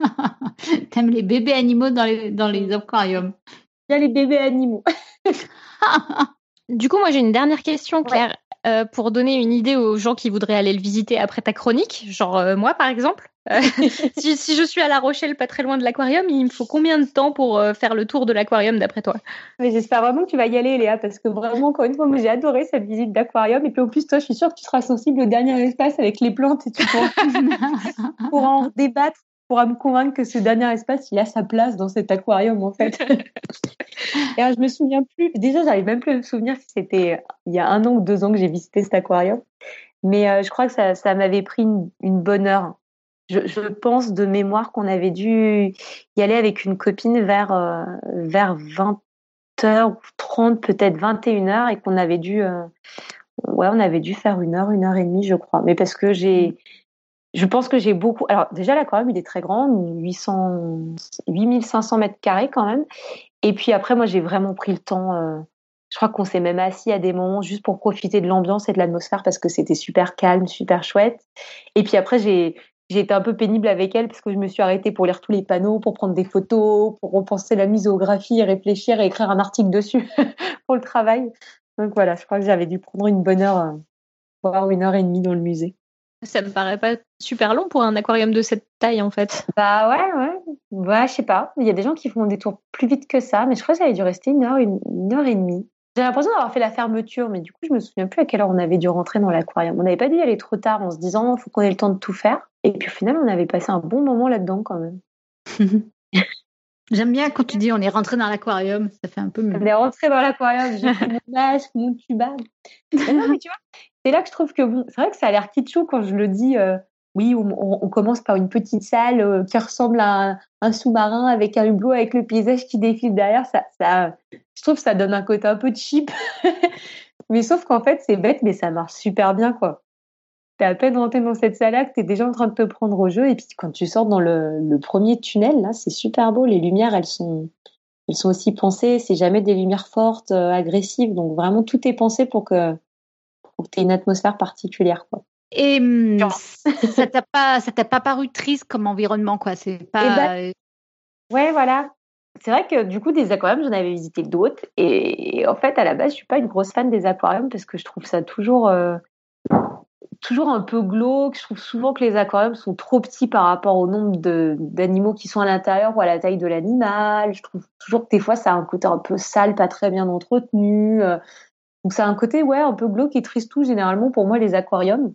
T'aimes les bébés animaux dans les aquariums Bien les bébés animaux. du coup, moi j'ai une dernière question, Claire, euh, pour donner une idée aux gens qui voudraient aller le visiter après ta chronique, genre euh, moi par exemple. Euh, si, je suis à La Rochelle, pas très loin de l'aquarium, il me faut combien de temps pour faire le tour de l'aquarium d'après toi? J'espère vraiment que tu vas y aller, Léa, parce que vraiment, encore une fois, j'ai adoré cette visite d'aquarium. Et puis en plus, toi, je suis sûre que tu seras sensible au dernier espace avec les plantes et tu pourras, pourras en débattre pourra me convaincre que ce dernier espace, il a sa place dans cet aquarium, en fait. et alors, je me souviens plus, déjà, j'arrive même plus à me souvenir si c'était il y a un an ou deux ans que j'ai visité cet aquarium. Mais euh, je crois que ça, ça m'avait pris une, bonne heure. Je, je, pense de mémoire qu'on avait dû y aller avec une copine vers, euh, vers 20h ou 30, peut-être 21h, et qu'on avait dû, euh, ouais, on avait dû faire une heure, une heure et demie, je crois. Mais parce que j'ai, je pense que j'ai beaucoup. Alors, déjà, l'aquarium, il est très grand, 800, 8500 mètres carrés quand même. Et puis après, moi, j'ai vraiment pris le temps. Euh, je crois qu'on s'est même assis à des moments juste pour profiter de l'ambiance et de l'atmosphère parce que c'était super calme, super chouette. Et puis après, j'ai j'ai été un peu pénible avec elle parce que je me suis arrêtée pour lire tous les panneaux, pour prendre des photos, pour repenser la muséographie réfléchir et écrire un article dessus pour le travail. Donc voilà, je crois que j'avais dû prendre une bonne heure, euh, voire une heure et demie dans le musée. Ça me paraît pas super long pour un aquarium de cette taille en fait. Bah ouais, ouais. Ouais, je sais pas. Il y a des gens qui font des tours plus vite que ça, mais je crois que ça avait dû rester une heure, une, heure et demie. J'ai l'impression d'avoir fait la fermeture, mais du coup, je me souviens plus à quelle heure on avait dû rentrer dans l'aquarium. On n'avait pas dû y aller trop tard en se disant, il faut qu'on ait le temps de tout faire. Et puis au final, on avait passé un bon moment là-dedans quand même. J'aime bien quand tu dis on est rentré dans l'aquarium, ça fait un peu mieux. On est rentré dans l'aquarium, j'ai pris mon masque, mon tuba. non, mais tu vois, c'est là que je trouve que c'est vrai que ça a l'air kitschou quand je le dis. Euh, oui, on, commence par une petite salle euh, qui ressemble à un, sous-marin avec un hublot avec le paysage qui défile derrière. Ça, je trouve que ça donne un côté un peu cheap. mais sauf qu'en fait, c'est bête, mais ça marche super bien, quoi. T'es à peine rentré dans cette salle-là que t'es déjà en train de te prendre au jeu. Et puis quand tu sors dans le, le premier tunnel, là, c'est super beau. Les lumières, elles sont, elles sont aussi pensées. C'est jamais des lumières fortes, euh, agressives. Donc vraiment, tout est pensé pour que, pour que t'aies une atmosphère particulière, quoi. Et hum, ça t'a pas, ça t'a pas paru triste comme environnement, quoi? C'est pas. Eh ben, ouais, voilà. C'est vrai que du coup, des aquariums, j'en avais visité d'autres. Et en fait, à la base, je suis pas une grosse fan des aquariums parce que je trouve ça toujours, euh, toujours un peu glauque. Je trouve souvent que les aquariums sont trop petits par rapport au nombre d'animaux qui sont à l'intérieur ou à la taille de l'animal. Je trouve toujours que des fois, ça a un côté un peu sale, pas très bien entretenu. Euh. Donc, ça un côté, ouais, un peu glauque et triste tout généralement pour moi, les aquariums.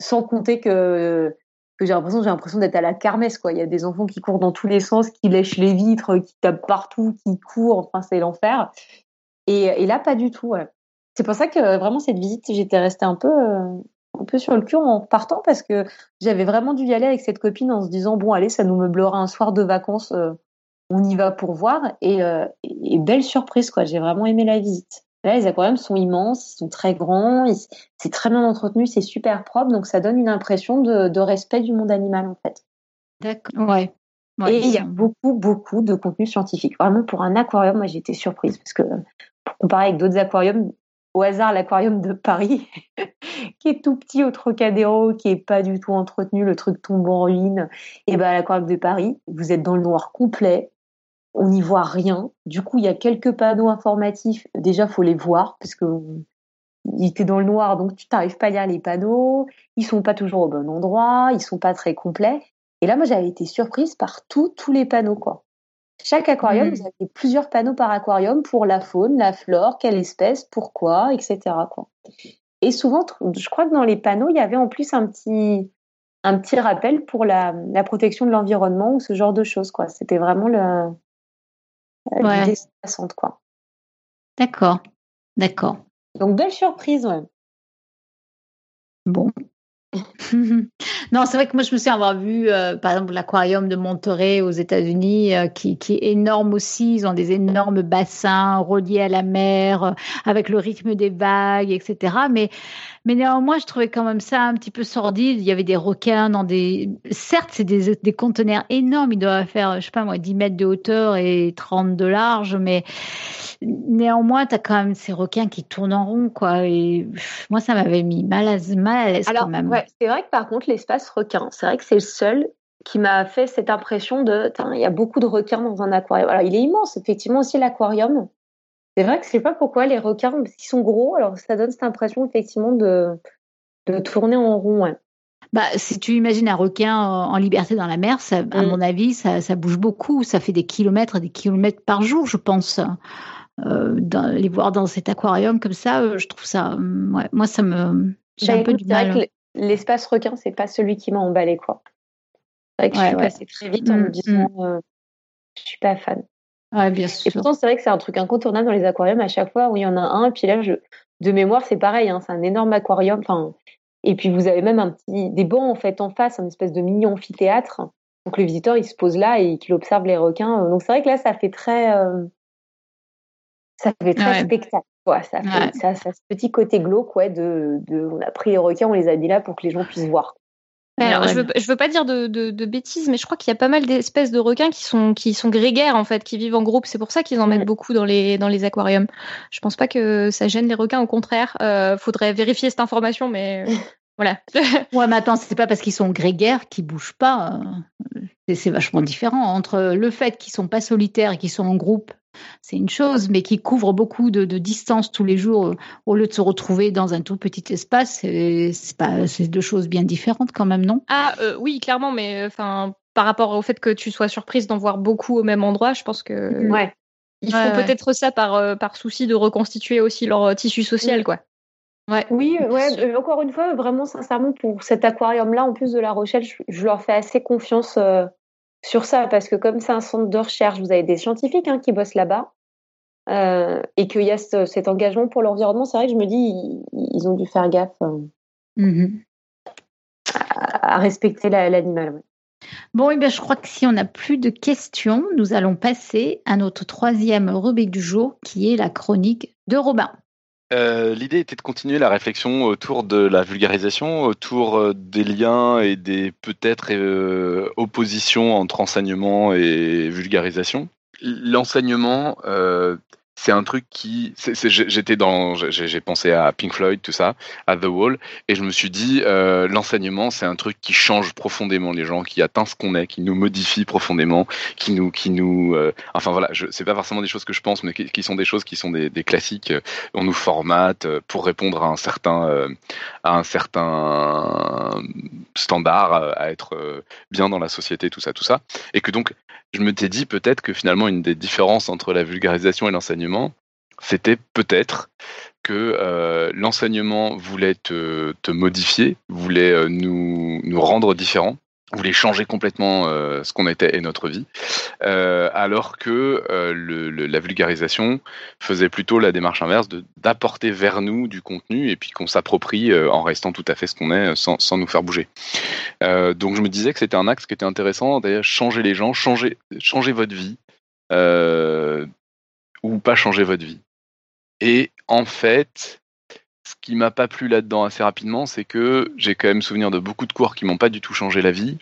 Sans compter que j'ai l'impression d'être à la kermesse quoi. Il y a des enfants qui courent dans tous les sens qui lèchent les vitres qui tapent partout qui courent. Enfin c'est l'enfer. Et, et, là pas du tout c'est pour ça que vraiment cette visite j'étais restée un peu euh, un peu sur le cul en partant parce que j'avais vraiment dû y aller avec cette copine en se disant bon allez ça nous meublera un soir de vacances euh, on y va pour voir. Et, euh, et belle surprise quoi. J'ai vraiment aimé la visite Là, les aquariums sont immenses, ils sont très grands, c'est très bien entretenu, c'est super propre, donc ça donne une impression de, respect du monde animal en fait. D'accord. Ouais. Et il y a beaucoup, beaucoup de contenu scientifique. Vraiment, pour un aquarium, moi j'ai été surprise parce que pour comparer avec d'autres aquariums, au hasard, l'aquarium de Paris, qui est tout petit au Trocadéro, qui est pas du tout entretenu, le truc tombe en ruine, et ben l'aquarium de Paris, vous êtes dans le noir complet, on n'y voit rien. Du coup, il y a quelques panneaux informatifs. Déjà, faut les voir parce que il était dans le noir, donc tu n'arrives pas à lire les panneaux. Ils sont pas toujours au bon endroit, ils sont pas très complets. Et là, moi, j'avais été surprise par tous les panneaux, quoi. Chaque aquarium, mmh. vous avez plusieurs panneaux par aquarium pour la faune, la flore, quelle espèce, pourquoi, etc. Quoi. Et souvent, je crois que dans les panneaux, il y avait en plus un petit, un petit rappel pour la, la protection de l'environnement ou ce genre de choses. Quoi. C'était vraiment le, ouais. quoi. D'accord, d'accord. Donc belle surprise, ouais. Bon. non, c'est vrai que moi je me souviens avoir vu, euh, par exemple, l'aquarium de Monterey aux États-Unis, euh, qui, qui, est énorme aussi. Ils ont des énormes bassins reliés à la mer, euh, avec le rythme des vagues, etc. Mais mais néanmoins, je trouvais quand même ça un petit peu sordide. Il y avait des requins dans des. Certes, c'est des, des conteneurs énormes. Ils doivent faire, je sais pas moi, 10 mètres de hauteur et 30 de large. Mais néanmoins, tu as quand même ces requins qui tournent en rond, quoi. Et moi, ça m'avait mis mal à, mal à l'aise quand même. Ouais, c'est vrai que par contre, l'espace requin, c'est vrai que c'est le seul qui m'a fait cette impression de, il y a beaucoup de requins dans un aquarium. Alors, il est immense, effectivement, aussi l'aquarium. C'est vrai que je sais pas pourquoi les requins, parce qu'ils sont gros, alors ça donne cette impression effectivement de, de tourner en rond. Bah, si tu imagines un requin en liberté dans la mer, ça, à mm. mon avis, ça, ça, bouge beaucoup. Ça fait des kilomètres et des kilomètres par jour, je pense. Euh, dans, les voir dans cet aquarium comme ça, euh, je trouve ça. Mm, ouais, moi, ça me. J'ai bah, un peu du mal. L'espace requin, c'est pas celui qui m'a emballé, quoi. C'est vrai que je suis passée très vite en me mm, disant, euh, je suis pas fan. Ouais, bien sûr. Et pourtant, c'est vrai que c'est un truc incontournable dans les aquariums à chaque fois où il y en a un. Puis là, je, de mémoire, c'est pareil. Hein, c'est un énorme aquarium. Enfin, et puis vous avez même un petit des bancs en fait en face, un espèce de mini amphithéâtre. Donc le visiteur, il se pose là et qu'il observe les requins. Donc c'est vrai que là, ça fait très, euh, ça fait très spectacle. Ça fait ça, ça, ce petit côté glauque, ouais, de, de, on a pris les requins, on les a mis là pour que les gens puissent voir. Alors, je, veux, veux pas dire de, bêtises, mais je crois qu'il y a pas mal d'espèces de requins qui sont, qui sont grégaires, en fait, qui vivent en groupe. C'est pour ça qu'ils en mettent beaucoup dans les, dans les aquariums. Je pense pas que ça gêne les requins, au contraire. Euh, faudrait vérifier cette information, mais voilà. ouais, mais attends, c'est pas parce qu'ils sont grégaires qu'ils bougent pas. C'est vachement différent entre le fait qu'ils sont pas solitaires et qu'ils sont en groupe c'est une chose, mais qui couvre beaucoup de, distance tous les jours au lieu de se retrouver dans un tout petit espace, c'est deux choses bien différentes quand même, non? Ah euh, oui, clairement, mais enfin par rapport au fait que tu sois surprise d'en voir beaucoup au même endroit, je pense que ouais. ils font peut-être ça par euh, par souci de reconstituer aussi leur euh, tissu social, quoi. Ouais. Oui, ouais, encore une fois, vraiment sincèrement, pour cet aquarium-là, en plus de La Rochelle, je, leur fais assez confiance sur ça, parce que comme c'est un centre de recherche, vous avez des scientifiques hein, qui bossent là-bas, euh, et qu'il y a cet engagement pour l'environnement, c'est vrai que je me dis, ils, ont dû faire gaffe euh, mm-hmm. à, respecter l'animal. Bon, et eh bien, je crois que si on n'a plus de questions, nous allons passer à notre troisième rubrique du jour, qui est la chronique de Robin. Euh, l'idée était de continuer la réflexion autour de la vulgarisation, autour euh, des liens et des peut-être euh, oppositions entre enseignement et vulgarisation. L'enseignement, c'est un truc qui j'étais dans j'ai pensé à Pink Floyd tout ça à The Wall et je me suis dit euh, l'enseignement c'est un truc qui change profondément les gens qui atteint ce qu'on est qui nous modifie profondément qui nous qui nous euh, enfin voilà c'est pas forcément des choses que je pense mais qui, sont des choses qui sont des, classiques on nous formate pour répondre à un certain euh, à un certain standard à être bien dans la société tout ça tout ça et que donc je me t'ai dit peut-être que finalement une des différences entre la vulgarisation et l'enseignement, c'était peut-être que euh, l'enseignement voulait te, modifier, voulait euh, nous, nous rendre différents, voulait changer complètement euh, ce qu'on était et notre vie, euh, alors que euh, le, la vulgarisation faisait plutôt la démarche inverse d'apporter vers nous du contenu et puis qu'on s'approprie en restant tout à fait ce qu'on est sans, sans, nous faire bouger. donc je me disais que c'était un axe qui était intéressant, d'ailleurs changer les gens, changer, changer votre vie ou pas changer votre vie. Et en fait, ce qui m'a pas plu là-dedans assez rapidement, c'est que j'ai quand même souvenir de beaucoup de cours qui m'ont pas du tout changé la vie.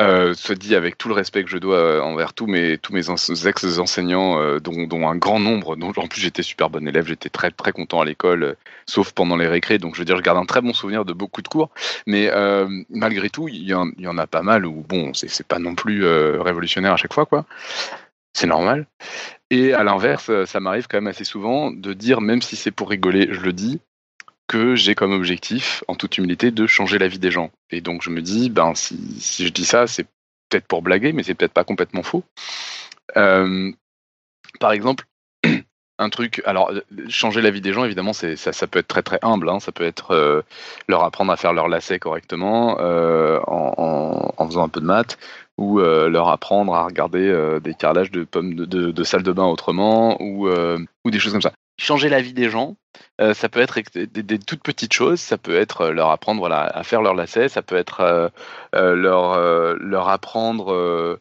Euh, se dit avec tout le respect que je dois euh, envers tous mes tous mes ex-enseignants, euh, dont, un grand nombre, dont en plus j'étais super bon élève, j'étais très très content à l'école, euh, sauf pendant les récrés, donc je veux dire je garde un très bon souvenir de beaucoup de cours, mais malgré tout il y, en, y, en a pas mal où bon c'est pas non plus révolutionnaire à chaque fois quoi, c'est normal. Et à l'inverse, ça m'arrive quand même assez souvent de dire, même si c'est pour rigoler, je le dis, que j'ai comme objectif, en toute humilité, de changer la vie des gens. Et donc je me dis, ben si, je dis ça, c'est peut-être pour blaguer, mais c'est peut-être pas complètement faux. Euh, par exemple, un truc, alors changer la vie des gens, évidemment, ça, peut être très très humble. Hein, ça peut être euh, leur apprendre à faire leur lacet correctement euh, en, en, en, faisant un peu de maths, ou euh, leur apprendre à regarder euh, des carrelages de pommes de, de, de, salle de bain autrement, ou, ou des choses comme ça changer la vie des gens. Euh, ça peut être des, toutes petites choses, ça peut être euh, leur apprendre voilà, à faire leur lacet, ça peut être euh, leur, leur apprendre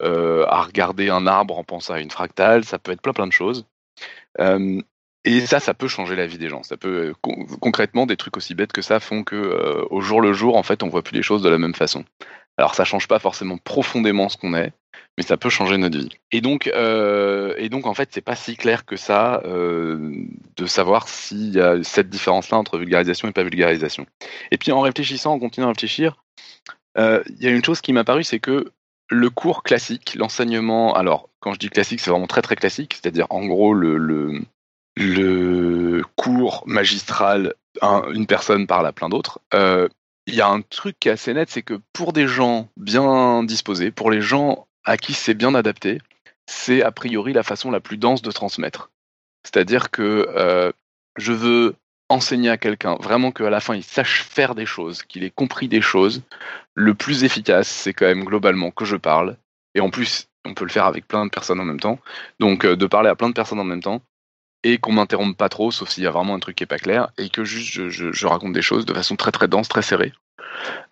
à regarder un arbre en pensant à une fractale, ça peut être plein plein de choses. et ça, ça peut changer la vie des gens. Ça peut concrètement des trucs aussi bêtes que ça font que au jour le jour, en fait, on voit plus les choses de la même façon. Alors ça change pas forcément profondément ce qu'on est, mais ça peut changer notre vie. Et donc, euh, et donc en fait, c'est pas si clair que ça euh, de savoir s'il y a cette différence-là entre vulgarisation et pas vulgarisation. Et puis en réfléchissant, en continuant à réfléchir, euh, il y a une chose qui m'a paru, c'est que le cours classique, l'enseignement, alors quand je dis classique, c'est vraiment très très classique, c'est-à-dire en gros le, le, le cours magistral, une personne parle à plein d'autres. Euh, il y a un truc qui est assez net, c'est que pour des gens bien disposés, pour les gens à qui c'est bien adapté, c'est a priori la façon la plus dense de transmettre. C'est-à-dire que euh, je veux enseigner à quelqu'un vraiment qu'à la fin il sache faire des choses, qu'il ait compris des choses. Le plus efficace, c'est quand même globalement que je parle. Et en plus, on peut le faire avec plein de personnes en même temps. Donc euh, de parler à plein de personnes en même temps et qu'on m'interrompe pas trop, sauf s'il y a vraiment un truc qui est pas clair, et que juste je, raconte des choses de façon très très dense, très serrée.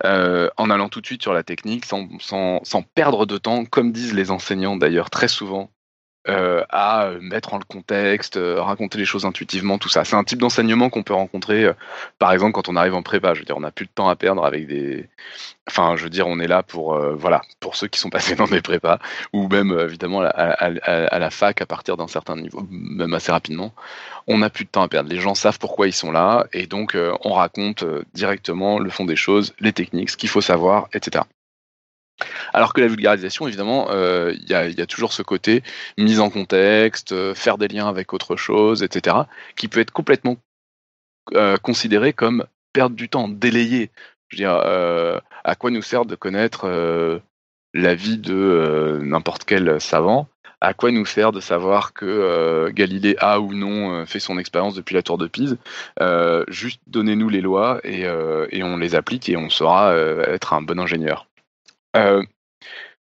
Euh, en allant tout de suite sur la technique, sans, perdre de temps, comme disent les enseignants d'ailleurs très souvent. Euh, à mettre en le contexte, euh, raconter les choses intuitivement, tout ça. C'est un type d'enseignement qu'on peut rencontrer, euh, par exemple, quand on arrive en prépa. Je veux dire, on n'a plus de temps à perdre avec des. Enfin, je veux dire, on est là pour, voilà, pour ceux qui sont passés dans des prépas, ou même évidemment à la fac à partir d'un certain niveau, même assez rapidement. On n'a plus de temps à perdre. Les gens savent pourquoi ils sont là, et donc on raconte directement le fond des choses, les techniques, ce qu'il faut savoir, etc. Alors que la vulgarisation, évidemment, euh, il y, a, toujours ce côté mise en contexte, euh, faire des liens avec autre chose, etc., qui peut être complètement euh, considéré comme perdre du temps, délayer. Je veux dire, à quoi nous sert de connaître la vie de n'importe quel savant? À quoi nous sert de savoir que Galilée a ou non fait son expérience depuis la tour de Pise? Juste donnez-nous les lois et, et, on les applique et on saura être un bon ingénieur. Euh,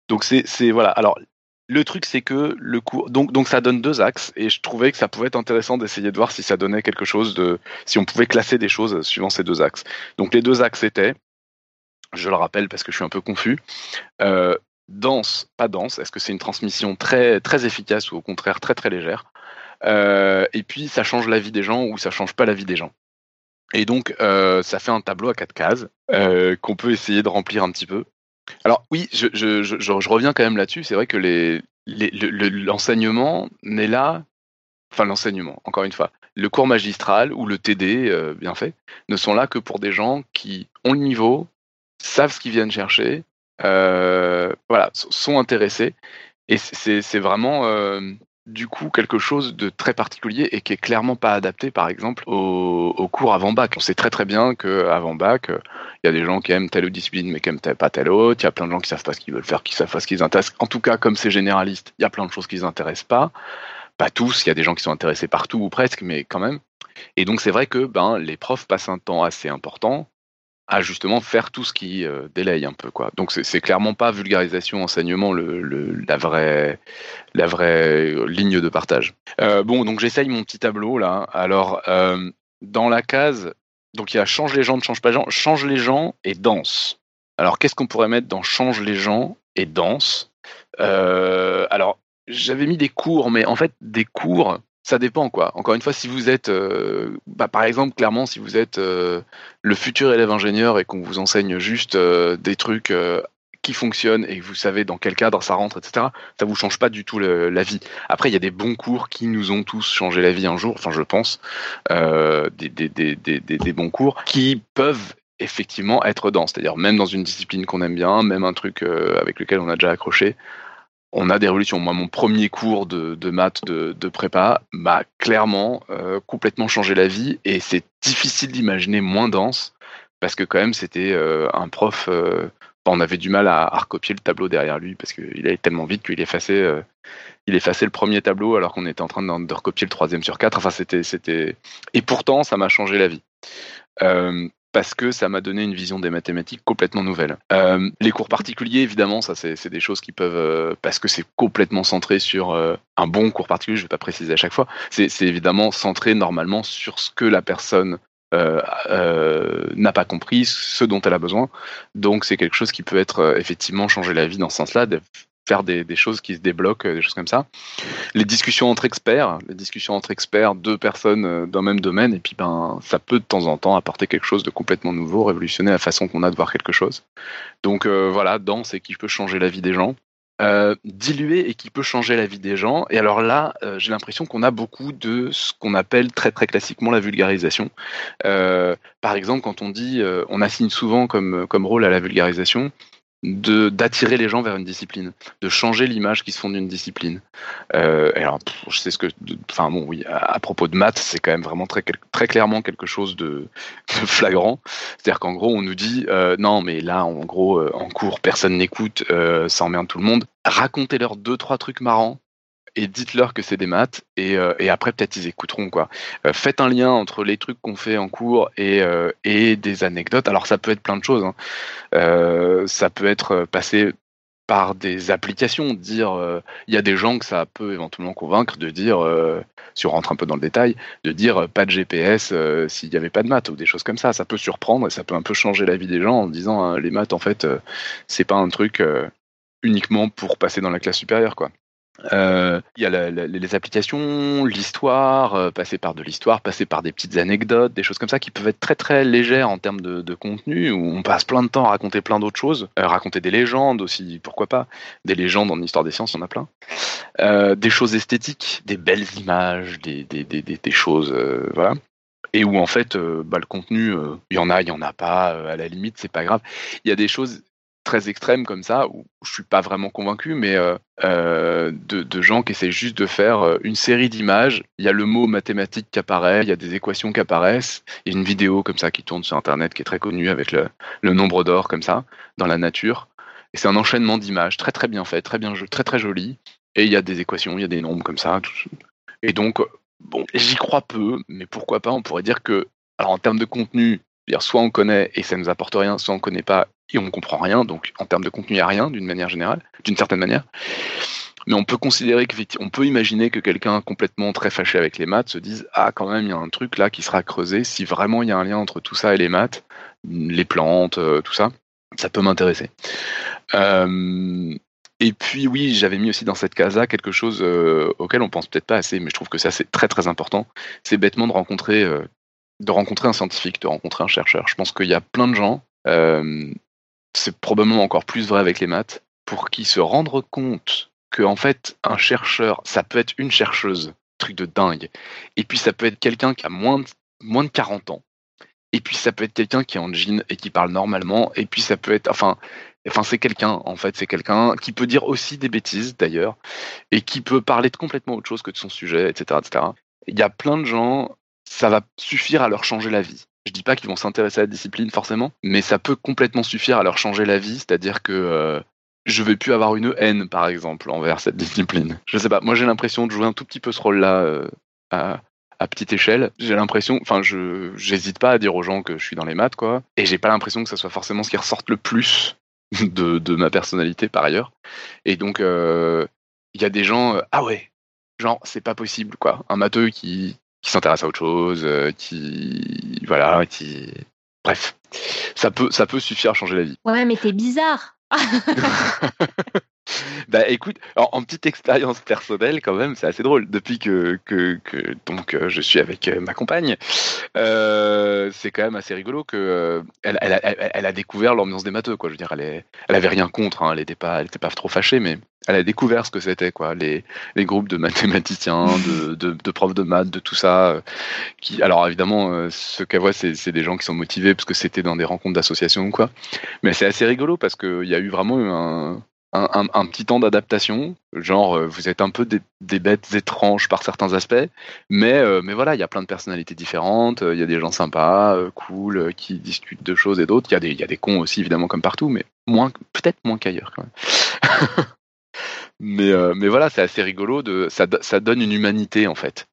donc c'est voilà. Alors le truc c'est que le cours donc donc ça donne deux axes et je trouvais que ça pouvait être intéressant d'essayer de voir si ça donnait quelque chose de si on pouvait classer des choses suivant ces deux axes. Donc les deux axes étaient, je le rappelle parce que je suis un peu confus. Euh, danse, pas danse. Est-ce que c'est une transmission très très efficace ou au contraire très très légère euh, Et puis ça change la vie des gens ou ça change pas la vie des gens. Et donc ça fait un tableau à quatre cases qu'on peut essayer de remplir un petit peu. Alors oui, je, reviens quand même là-dessus. C'est vrai que les, l'enseignement n'est là, enfin l'enseignement, encore une fois, le cours magistral ou le TD euh, bien fait ne sont là que pour des gens qui ont le niveau, savent ce qu'ils viennent chercher, euh, voilà, sont intéressés. Et c'est vraiment euh, du coup quelque chose de très particulier et qui est clairement pas adapté, par exemple, au, cours avant bac. On sait très très bien que avant bac, il y a des gens qui aiment telle discipline mais qui aiment pas telle autre. Il y a plein de gens qui savent pas ce qu'ils veulent faire, qui savent pas ce qu'ils intéressent. En tout cas, comme c'est généraliste, il y a plein de choses qui les intéressent pas. Pas tous. Il y a des gens qui sont intéressés partout ou presque, mais quand même. Et donc c'est vrai que ben les profs passent un temps assez important à justement faire tout ce qui euh, délaye un peu quoi. Donc c'est clairement pas vulgarisation enseignement le, la vraie la vraie ligne de partage. Euh, bon donc j'essaye mon petit tableau là. Alors euh, dans la case donc il y a change les gens, ne change pas les gens, change les gens et danse. Alors qu'est-ce qu'on pourrait mettre dans change les gens et danse? Alors j'avais mis des cours, mais en fait des cours ça dépend quoi. Encore une fois, si vous êtes, euh, bah, par exemple, clairement, si vous êtes euh, le futur élève ingénieur et qu'on vous enseigne juste euh, des trucs qui fonctionnent et que vous savez dans quel cadre ça rentre, etc., ça vous change pas du tout la vie. Après, il y a des bons cours qui nous ont tous changé la vie un jour. Enfin, je pense des, bons cours qui peuvent effectivement être dans, c'est-à-dire même dans une discipline qu'on aime bien, même un truc avec lequel on a déjà accroché, on a des révolutions. Moi, mon premier cours de, maths de, prépa m'a clairement euh, complètement changé la vie et c'est difficile d'imaginer moins dense parce que quand même c'était euh, un prof. Euh, on avait du mal à, recopier le tableau derrière lui parce qu'il allait tellement vite qu'il effaçait, il effaçait le premier tableau alors qu'on était en train de, recopier le troisième sur quatre. Enfin, c'était, c'était. Et pourtant, ça m'a changé la vie parce que ça m'a donné une vision des mathématiques complètement nouvelle. Euh, les cours particuliers, évidemment, ça c'est des choses qui peuvent, euh, parce que c'est complètement centré sur euh, un bon cours particulier, je ne vais pas préciser à chaque fois, c'est évidemment centré normalement sur ce que la personne n'a pas compris, ce dont elle a besoin. Donc c'est quelque chose qui peut être effectivement changer la vie dans ce sens-là, faire des, choses qui se débloquent, des choses comme ça. Les discussions entre experts, les discussions entre experts, deux personnes euh, d'un même domaine, et puis ben ça peut de temps en temps apporter quelque chose de complètement nouveau, révolutionner la façon qu'on a de voir quelque chose. Donc euh, voilà, danse et qui peut changer la vie des gens. Euh, et qui peut changer la vie des gens. Et alors là, j'ai l'impression qu'on a beaucoup de ce qu'on appelle très très classiquement la vulgarisation. par exemple, quand on dit, on assigne souvent comme rôle à la vulgarisation de d'attirer les gens vers une discipline, de changer l'image qui se font d'une discipline. Euh, alors, je sais ce que, enfin bon, oui, à, propos de maths, c'est quand même vraiment très très clairement quelque chose de, flagrant. C'est-à-dire qu'en gros, on nous dit euh, non, mais là, en gros, euh, en cours, personne n'écoute, ça emmerde tout le monde. Racontez-leur deux trois trucs marrants et dites-leur que c'est des maths et, euh, et après peut-être ils écouteront quoi. Euh, faites un lien entre les trucs qu'on fait en cours et, euh, et des anecdotes. Alors ça peut être plein de choses. Hein. ça peut être passé par des applications, dire il y a des gens que ça peut éventuellement convaincre de dire, si on rentre un peu dans le détail, de dire pas de GPS s'il n'y avait pas de maths ou des choses comme ça. Ça peut surprendre et ça peut un peu changer la vie des gens en disant hein, les maths en fait c'est pas un truc uniquement pour passer dans la classe supérieure quoi. Euh, il y a les applications, l'histoire, euh, passer par de l'histoire, passer par des petites anecdotes, des choses comme ça qui peuvent être très très légères en termes de, contenu, où on passe plein de temps à raconter plein d'autres choses, euh, raconter des légendes aussi, pourquoi pas, des légendes en histoire des sciences, en a plein. Euh, des choses esthétiques, des belles images, des, des, des, des, choses, voilà. Et où en fait, bah, le contenu, il y en a, il y en a pas, à la limite, c'est pas grave. Il y a des choses très extrêmes comme ça où je suis pas vraiment convaincu, mais euh, euh, de, gens qui essaient juste de faire euh, une série d'images. Il y a le mot mathématique qui apparaît, il y a des équations qui apparaissent, il y a une vidéo comme ça qui tourne sur Internet qui est très connue avec le, nombre d'or comme ça dans la nature. Et c'est un enchaînement d'images très très bien fait, très bien, très très joli. Et il y a des équations, il y a des nombres comme ça. Et donc, bon, j'y crois peu, mais pourquoi pas On pourrait dire que, alors en termes de contenu, soit on connaît et ça nous apporte rien, soit on connaît pas et on comprend rien. Donc en termes de contenu, il n'y a rien d'une manière générale, d'une certaine manière. Mais on peut considérer qu'on peut imaginer que quelqu'un complètement très fâché avec les maths se dise ah quand même il y a un truc là qui sera creusé si vraiment il y a un lien entre tout ça et les maths, les plantes, euh, tout ça, ça peut m'intéresser. Euh, et puis oui, j'avais mis aussi dans cette case-là quelque chose euh, auquel on pense peut-être pas assez, mais je trouve que ça c'est très très important. C'est bêtement de rencontrer, de rencontrer un scientifique, de rencontrer un chercheur. Je pense qu'il y a plein de gens, c'est probablement encore plus vrai avec les maths, pour qui se rendre compte que en fait un chercheur, ça peut être une chercheuse, truc de dingue, et puis ça peut être quelqu'un qui a moins de, moins de 40 ans, et puis ça peut être quelqu'un qui est en jean et qui parle normalement, et puis ça peut être, enfin, enfin c'est quelqu'un en fait, c'est quelqu'un qui peut dire aussi des bêtises d'ailleurs, et qui peut parler de complètement autre chose que de son sujet, etc., etc. Il y a plein de gens, ça va suffire à leur changer la vie. Je dis pas qu'ils vont s'intéresser à la discipline forcément, mais ça peut complètement suffire à leur changer la vie, c'est-à-dire que euh, je vais plus avoir une haine, par exemple, envers cette discipline. Je sais pas, moi j'ai l'impression de jouer un tout petit peu ce rôle-là euh, à, à petite échelle. J'ai l'impression, enfin, je j'hésite pas à dire aux gens que je suis dans les maths, quoi, et j'ai pas l'impression que ça soit forcément ce qui ressorte le plus de, de ma personnalité par ailleurs. Et donc, euh, il y a des gens, euh, ah ouais, genre, c'est pas possible, quoi. Un matheux qui, qui s'intéresse à autre chose, euh, qui, voilà, qui, bref, ça peut, ça peut suffire à changer la vie. Ouais, mais t'es bizarre. Bah écoute, en, petite expérience personnelle quand même, c'est assez drôle. Depuis que, que, donc euh, je suis avec euh, ma compagne, euh, c'est quand même assez rigolo que elle, a- découvert l'ambiance des matheux quoi. Je veux dire, elle, avait rien contre, hein, elle était pas, elle pas trop fâchée, mais elle a découvert ce que c'était quoi, les, les groupes de mathématiciens, de, de, de profs de maths, de tout ça. qui, alors évidemment, ce qu'elle voit, c'est des gens qui sont motivés parce que c'était dans des rencontres d'associations quoi. Mais c'est assez rigolo parce qu'il y a eu vraiment un, un, petit temps d'adaptation. Genre, euh, vous êtes un peu des, bêtes étranges par certains aspects, mais, euh, mais voilà, il y a plein de personnalités différentes. euh, Il y a des gens sympas, cool, qui discutent de choses et d'autres. Il y, a des- y a des cons aussi, évidemment, comme partout, mais moins, peut-être moins qu'ailleurs quand même. mais, mais voilà, c'est assez rigolo. De, ça, ça donne une humanité en fait.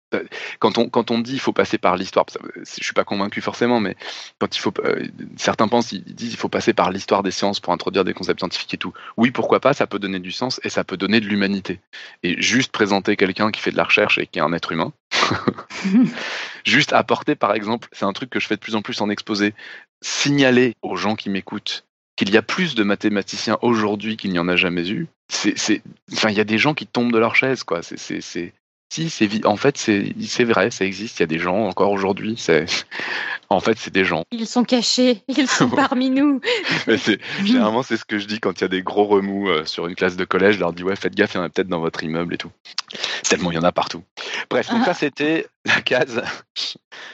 Quand on, quand on dit il faut passer par l'histoire, que je suis pas convaincu forcément, mais quand il faut, euh, certains pensent, ils disent il faut passer par l'histoire des sciences pour introduire des concepts scientifiques et tout. Oui, pourquoi pas, ça peut donner du sens et ça peut donner de l'humanité. Et juste présenter quelqu'un qui fait de la recherche et qui est un être humain, juste apporter par exemple, c'est un truc que je fais de plus en plus en exposé, signaler aux gens qui m'écoutent qu'il y a plus de mathématiciens aujourd'hui qu'il n'y en a jamais eu. C'est, enfin, il y a des gens qui tombent de leur chaise, quoi. C'est, si, c'est, en fait, c'est, vrai, ça existe. Il y a des gens encore aujourd'hui. C'est, en fait, c'est des gens. Ils sont cachés, ils sont parmi nous. Mais c'est, généralement, c'est ce que je dis quand il y a des gros remous euh, sur une classe de collège. Je leur dis, ouais, faites gaffe, il y en a peut-être dans votre immeuble et tout. Tellement il y en a partout. Bref, donc ça, c'était la case.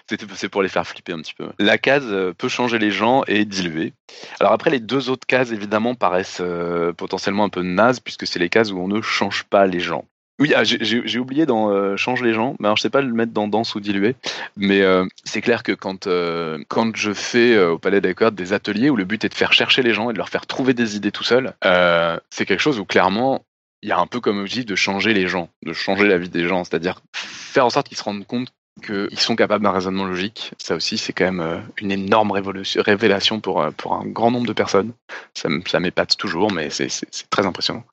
C'était, c'est pour les faire flipper un petit peu. La case euh, peut changer les gens et diluer. Alors après, les deux autres cases, évidemment, paraissent euh, potentiellement un peu nazes, puisque c'est les cases où on ne change pas les gens. Oui, ah, j'ai- oublié dans euh, change les gens, mais alors je sais pas le mettre dans danse ou diluer, mais euh, c'est clair que quand euh, quand je fais au Palais Découvertes des ateliers où le but est de faire chercher les gens et de leur faire trouver des idées tout seuls, euh, c'est quelque chose où clairement il y a un peu comme objectif de changer les gens, de changer la vie des gens, c'est-à-dire faire en sorte qu'ils se rendent compte qu'ils sont capables d'un raisonnement logique. Ça aussi, c'est quand même euh, une énorme révélation pour, euh, pour un grand nombre de personnes. Ça, m'épate toujours, mais c'est très impressionnant.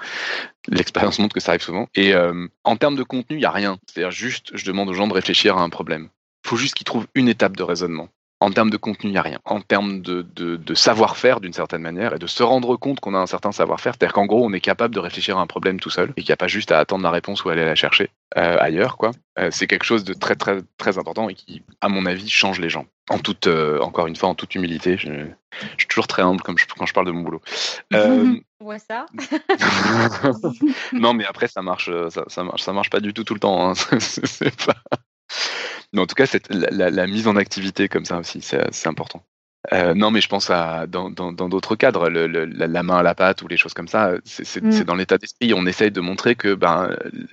L'expérience montre que ça arrive souvent. Et euh, en termes de contenu, il n'y a rien. C'est-à-dire juste, je demande aux gens de réfléchir à un problème. Il faut juste qu'ils trouvent une étape de raisonnement. En termes de contenu, il n'y a rien. En termes de, de, savoir-faire, d'une certaine manière, et de se rendre compte qu'on a un certain savoir-faire, c'est-à-dire qu'en gros, on est capable de réfléchir à un problème tout seul, et qu'il n'y a pas juste à attendre la réponse ou aller la chercher euh, ailleurs, quoi. Euh, c'est quelque chose de très, très, très important et qui, à mon avis, change les gens. En toute, euh, encore une fois, en toute humilité, je, suis toujours très humble comme quand je parle de mon boulot. Ouais, ça. non, mais après, ça marche, ça, ça, marche, ça marche pas du tout tout le temps. Hein. c'est pas... Mais en tout cas, la, mise en activité comme ça aussi, c'est important. Euh, non, mais je pense à dans d'autres cadres, la, main à la pâte ou les choses comme ça. C'est mm. dans l'état d'esprit. On essaye de montrer que ben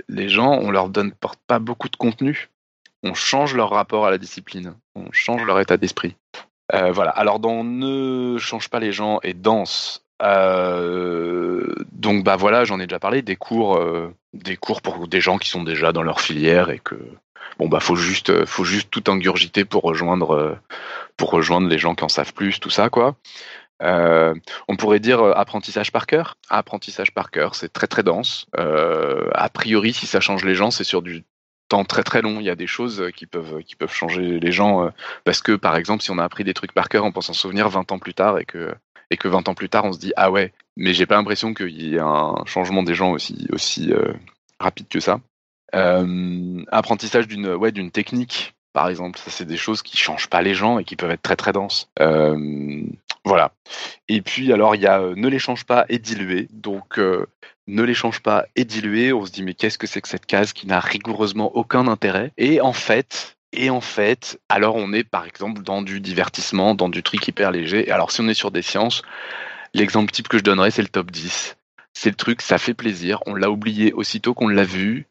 les gens, on leur donne pas beaucoup de contenu. On change leur rapport à la discipline. On change leur état d'esprit. Euh, voilà. Alors dans ne change pas les gens et danse. Euh, donc bah voilà, j'en ai déjà parlé des cours, des cours pour des gens qui sont déjà dans leur filière et que bon bah faut juste euh, faut juste tout ingurgiter pour rejoindre euh, pour rejoindre les gens qui en savent plus tout ça quoi euh, on pourrait dire apprentissage par cœur. Apprentissage par cœur, c'est très très dense. a priori, si ça change les gens, c'est sur du temps très très long. Il y a des choses qui peuvent changer les gens parce que par exemple, si on a appris des trucs par cœur, on pense en souvenir 20 ans plus tard et que et que 20 ans plus tard, on se dit ah ouais, mais j'ai pas l'impression qu'il y ait un changement des gens aussi aussi rapide que ça. Euh, apprentissage d'une ouais, d'une technique, par exemple. Ça, c'est des choses qui changent pas les gens et qui peuvent être très très denses. Euh, voilà. Et puis, alors, il y a euh, ne les change pas et diluer. Donc, ne les change pas et diluer. On se dit, mais qu'est-ce que c'est que cette case qui n'a rigoureusement aucun intérêt? Et en fait, et en fait, alors on est par exemple dans du divertissement, dans du truc hyper léger. Alors, si on est sur des sciences, l'exemple type que je donnerais, c'est le top 10. C'est le truc, ça fait plaisir. On l'a oublié aussitôt qu'on l'a vu.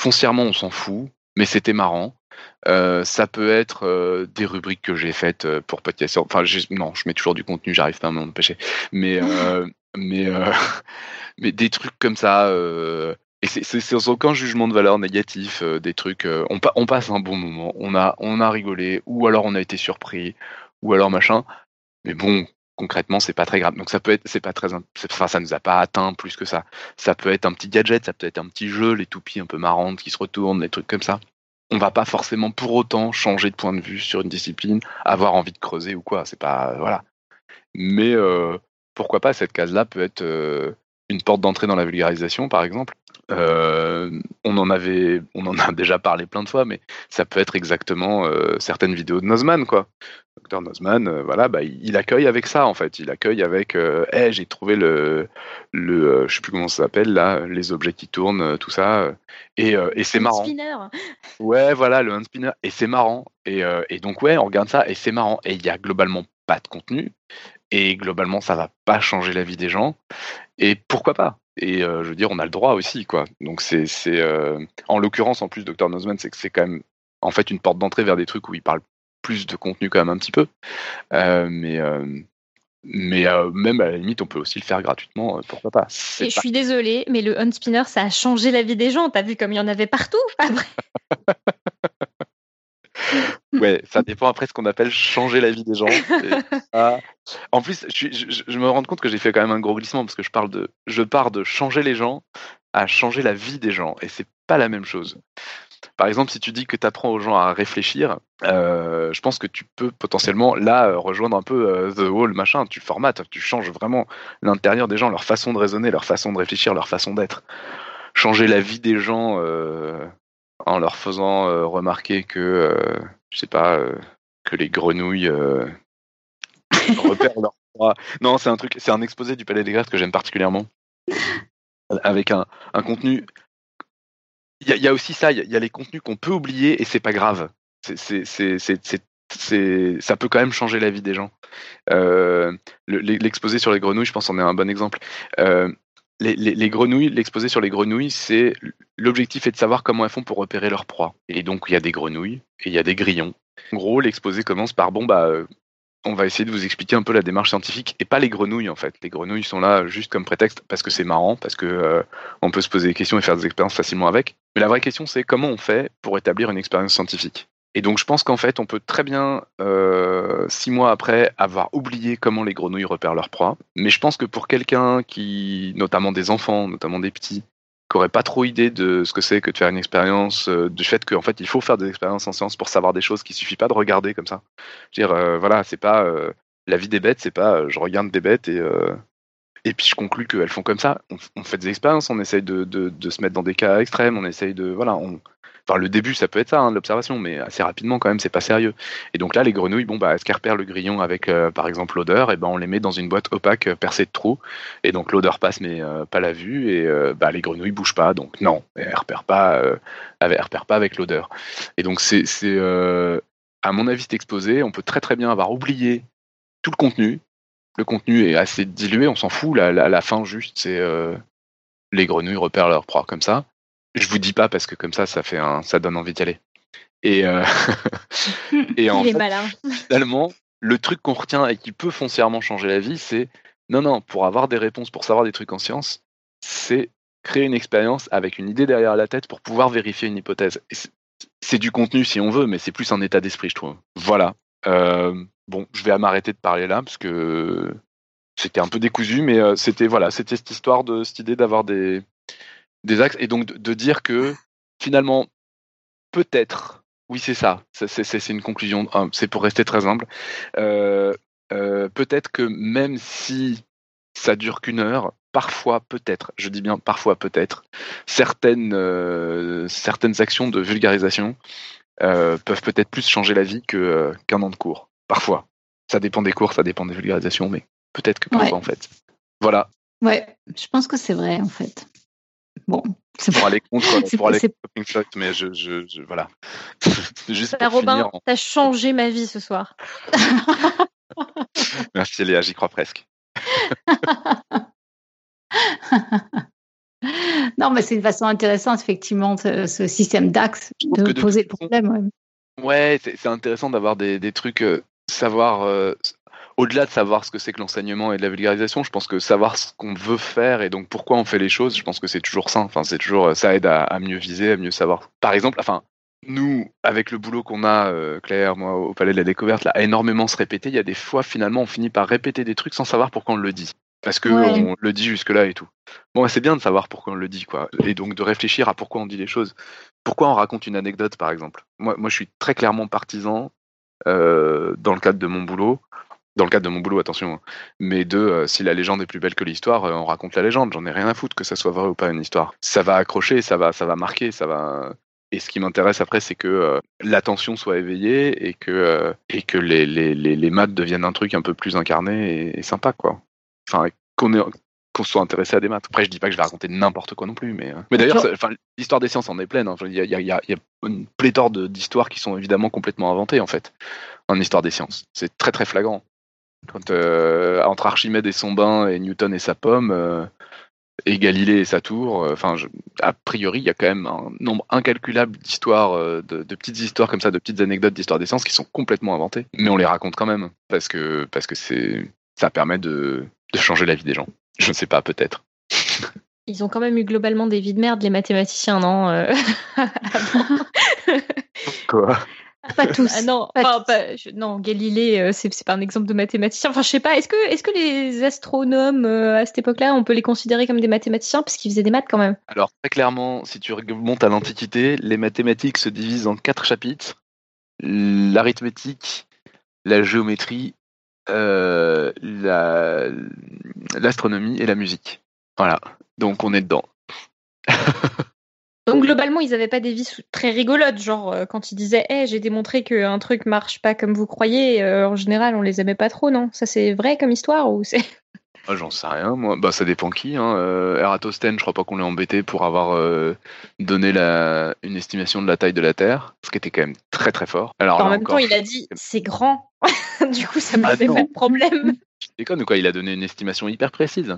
Foncièrement, on s'en fout, mais c'était marrant. Euh, ça peut être euh, des rubriques que j'ai faites euh, pour podcast. Enfin, non, je mets toujours du contenu, j'arrive pas à m'empêcher. Mais, mais, mais des trucs comme ça. et c'est sans aucun jugement de valeur négatif. des trucs. On, on, passe un bon moment. On a, on a rigolé, ou alors on a été surpris, ou alors machin. Mais bon, concrètement, c'est pas très grave. Donc ça peut être, c'est pas très, enfin ça nous a pas atteint plus que ça. Ça peut être un petit gadget, ça peut être un petit jeu, les toupies un peu marrantes qui se retournent, des trucs comme ça. On va pas forcément pour autant changer de point de vue sur une discipline, avoir envie de creuser ou quoi. C'est pas, voilà. Mais euh, pourquoi pas cette case-là peut être euh, une porte d'entrée dans la vulgarisation, par exemple. Euh, on en avait, on en a déjà parlé plein de fois, mais ça peut être exactement certaines vidéos de Nozman, quoi. Dr Nozman, euh, voilà, bah, il accueille avec ça en fait. Il accueille avec, euh, hey, j'ai trouvé le, le, euh, je sais plus comment ça s'appelle là, les objets qui tournent, tout ça, et, et c'est marrant. Spinner. Ouais, voilà, le hand spinner, et c'est marrant. Et, et, donc ouais, on regarde ça et c'est marrant. Et il y a globalement pas de contenu, et globalement ça va pas changer la vie des gens. Et pourquoi pas? Et je veux dire, on a le droit aussi, quoi. Donc c'est, c'est en l'occurrence en plus, Dr Nozman, c'est que c'est quand même en fait une porte d'entrée vers des trucs où il parle plus de contenu quand même un petit peu. Euh, mais euh, mais euh, même à la limite, on peut aussi le faire gratuitement, pourquoi pas. Et je suis désolée, mais le spinner, ça a changé la vie des gens. T'as vu comme il y en avait partout après Ouais, ça dépend après ce qu'on appelle changer la vie des gens. En plus, je, me rends compte que j'ai fait quand même un gros glissement parce que je parle de, je pars de changer les gens à changer la vie des gens et c'est pas la même chose. Par exemple, si tu dis que tu apprends aux gens à réfléchir, euh, je pense que tu peux potentiellement là euh, rejoindre un peu euh, The Wall, machin. Tu formates, tu changes vraiment l'intérieur des gens, leur façon de raisonner, leur façon de réfléchir, leur façon d'être. Changer la vie des gens en leur faisant remarquer que, je sais pas, que les grenouilles repèrent leur proie. Non, c'est un truc, c'est un exposé du Palais des Grèves que j'aime particulièrement avec un, un, contenu il y, a aussi ça, il y, a les contenus qu'on peut oublier et c'est pas grave. Ça peut quand même changer la vie des gens. Euh, l'exposé sur les grenouilles, je pense, en est un bon exemple. Euh, les, les, les, grenouilles, l'exposé sur les grenouilles, c'est l'objectif est de savoir comment elles font pour repérer leur proie. Et donc il y a des grenouilles et il y a des grillons. En gros, l'exposé commence par bon bah on va essayer de vous expliquer un peu la démarche scientifique et pas les grenouilles en fait. Les grenouilles sont là juste comme prétexte parce que c'est marrant, parce que euh, on peut se poser des questions et faire des expériences facilement avec. Mais la vraie question c'est comment on fait pour établir une expérience scientifique. Et donc je pense qu'en fait on peut très bien euh, six mois après avoir oublié comment les grenouilles repèrent leur proie. Mais je pense que pour quelqu'un qui, notamment des enfants, notamment des petits, qui n'auraient pas trop idée de ce que c'est que de faire une expérience, du fait qu'en fait il faut faire des expériences en science pour savoir des choses, qu'il suffit pas de regarder comme ça. Je veux dire, voilà, c'est pas la vie des bêtes, c'est pas je regarde des bêtes et et puis je conclus qu'elles font comme ça. On, fait des expériences, on essaye de, de, se mettre dans des cas extrêmes, on essaye de voilà, on, Enfin, le début, ça peut être ça, hein, l'observation, mais assez rapidement, quand même, c'est pas sérieux. Et donc là, les grenouilles, bon, bah, qu'elles repèrent le grillon avec, euh, par exemple, l'odeur? Et eh ben, on les met dans une boîte opaque euh, percée de trous. Et donc, l'odeur passe, mais euh, pas la vue. Et bah, les grenouilles bougent pas. Donc, non, elles repèrent pas, elles repèrent pas avec l'odeur. Et donc, c'est, à mon avis, c'est exposé. On peut très, très bien avoir oublié tout le contenu. Le contenu est assez dilué, on s'en fout. La, la, la fin, juste, c'est les grenouilles repèrent leur proie comme ça. Je vous dis pas parce que comme ça, ça fait un, ça donne envie d'y aller. Et, euh, et en fait, finalement, le truc qu'on retient et qui peut foncièrement changer la vie, c'est non, non, pour avoir des réponses, pour savoir des trucs en science, c'est créer une expérience avec une idée derrière la tête pour pouvoir vérifier une hypothèse. C'est du contenu si on veut, mais c'est plus un état d'esprit, je trouve. Voilà. Euh, bon, je vais m'arrêter de parler là parce que c'était un peu décousu, mais euh, c'était voilà, c'était cette histoire de cette idée d'avoir des des axes et donc de, dire que finalement peut-être oui c'est ça c'est une conclusion c'est pour rester très humble euh, euh, peut-être que même si ça dure qu'une heure parfois peut-être je dis bien parfois peut-être certaines euh, certaines actions de vulgarisation peuvent peut-être plus changer la vie que qu'un an de cours parfois. Ça dépend des cours ça dépend des vulgarisations mais peut-être que parfois en fait. Voilà. Ouais je pense que c'est vrai en fait Bon, c'est pour aller contre, pour aller contre mais je, je, je voilà. Juste pour Robin, finir, t'as changé ma vie ce soir. Merci Léa, j'y crois presque. non, mais c'est une façon intéressante, effectivement, ce, système d'axe de, poser le problème. Ouais, c'est intéressant d'avoir des, des, trucs, euh, savoir euh, au-delà de savoir ce que c'est que l'enseignement et de la vulgarisation, je pense que savoir ce qu'on veut faire et donc pourquoi on fait les choses, je pense que c'est toujours sain. Enfin, c'est toujours, ça aide à, mieux viser, à mieux savoir. Par exemple, enfin, nous, avec le boulot qu'on a, euh, Claire, moi, au Palais de la Découverte, là, à énormément se répéter, il y a des fois, finalement, on finit par répéter des trucs sans savoir pourquoi on le dit. Parce qu'on le dit jusque-là et tout. Bon, c'est bien de savoir pourquoi on le dit, quoi. Et donc de réfléchir à pourquoi on dit les choses. Pourquoi on raconte une anecdote, par exemple? Moi, moi je suis très clairement partisan, euh, dans le cadre de mon boulot, dans le cadre de mon boulot, attention, hein. mais de euh, si la légende est plus belle que l'histoire, euh, on raconte la légende. J'en ai rien à foutre que ça soit vrai ou pas une histoire. Ça va accrocher, ça va, ça va marquer, ça va. Et ce qui m'intéresse après, c'est que euh, l'attention soit éveillée et que et que les, les, les, les, maths deviennent un truc un peu plus incarné et, sympa, quoi. Enfin, qu'on qu'on soit intéressé à des maths. Après, je dis pas que je vais raconter n'importe quoi non plus, mais, mais d'ailleurs, l'histoire des sciences en est pleine. Hein. Il y, a, y, a, y, a, une pléthore d'histoires qui sont évidemment complètement inventées, en fait, en histoire des sciences. C'est très très flagrant. Quand, euh, entre Archimède et son bain et Newton et sa pomme, euh, et Galilée et sa tour, euh, enfin, a priori, il y a quand même un nombre incalculable d'histoires, de, petites histoires comme ça, de petites anecdotes d'histoire des sciences qui sont complètement inventées, mais on les raconte quand même parce que parce que c'est ça permet de, de changer la vie des gens. Je ne sais pas, peut-être. Ils ont quand même eu globalement des vies de merde, les mathématiciens, non Quoi? Pas tous. Ah non, non, Galilée, euh, c'est pas un exemple de mathématicien. Enfin, je sais pas. Est-ce que, est-ce que les astronomes euh, à cette époque-là, on peut les considérer comme des mathématiciens parce qu'ils faisaient des maths quand même? Alors très clairement, si tu remontes à l'Antiquité, les mathématiques se divisent en quatre chapitres l'arithmétique, la géométrie, euh, l'astronomie et la musique. Voilà. Donc on est dedans. Donc globalement, ils n'avaient pas des vies très rigolotes, genre euh, quand ils disaient hey, j'ai démontré qu'un truc marche pas comme vous croyez, euh, en général on les aimait pas trop, non? Ça c'est vrai comme histoire ou c'est ah, J'en sais rien, moi. Bah ça dépend qui. Hein. Euh, Eratosthène, je crois pas qu'on l'ait embêté pour avoir donné la... une estimation de la taille de la Terre, ce qui était quand même très très fort. Alors, en même temps, il a dit c'est grand. du coup, ça m'a fait pas de problème. Tu déconnes ou quoi? Il a donné une estimation hyper précise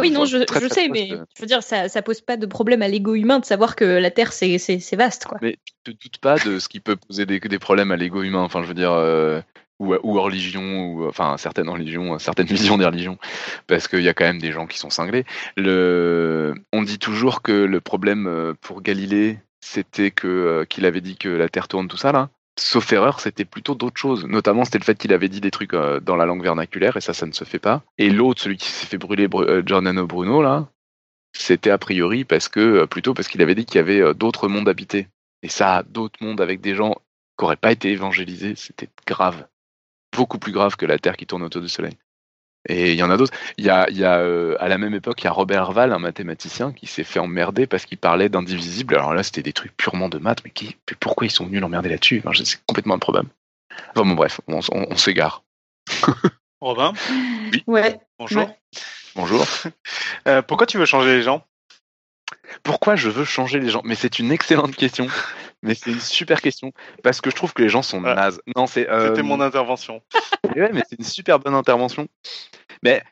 oui, non, je, sais, mais je veux dire, ça, ça pose pas de problème à l'ego humain de savoir que la Terre, c'est vaste, quoi. Mais tu te doutes pas de ce qui peut poser des, des problèmes à l'ego humain, enfin, je veux dire, euh, ou, ou aux religions, ou enfin, certaines religions, certaines visions des religions, parce qu'il y a quand même des gens qui sont cinglés. Le... On dit toujours que le problème euh, pour Galilée, c'était que euh, qu'il avait dit que la Terre tourne, tout ça, là sauf erreur, c'était plutôt d'autres choses. Notamment, c'était le fait qu'il avait dit des trucs euh, dans la langue vernaculaire, et ça, ça ne se fait pas. Et l'autre, celui qui s'est fait brûler, euh, Giordano Bruno, là, c'était a priori parce que plutôt parce qu'il avait dit qu'il y avait d'autres mondes habités. Et ça, d'autres mondes avec des gens qui n'auraient pas été évangélisés, c'était grave. Beaucoup plus grave que la Terre qui tourne autour du Soleil. Et il y en a d'autres. Il y a, il y a à la même époque, il y a Robert Herval, un mathématicien, qui s'est fait emmerder parce qu'il parlait d'indivisible. Alors là, c'était des trucs purement de maths, mais, qui, pourquoi ils sont venus l'emmerder là-dessus? C'est complètement improbable. Enfin bon, bref, on, s'égare. Robin? Oui. Ouais. Bonjour. Bonjour. Euh, pourquoi tu veux changer les gens? Pourquoi je veux changer les gens? Mais c'est une excellente question. mais c'est une super question parce que je trouve que les gens sont nazes. Non, c'est. Euh, C'était mon intervention. ouais, mais c'est une super bonne intervention. Mais.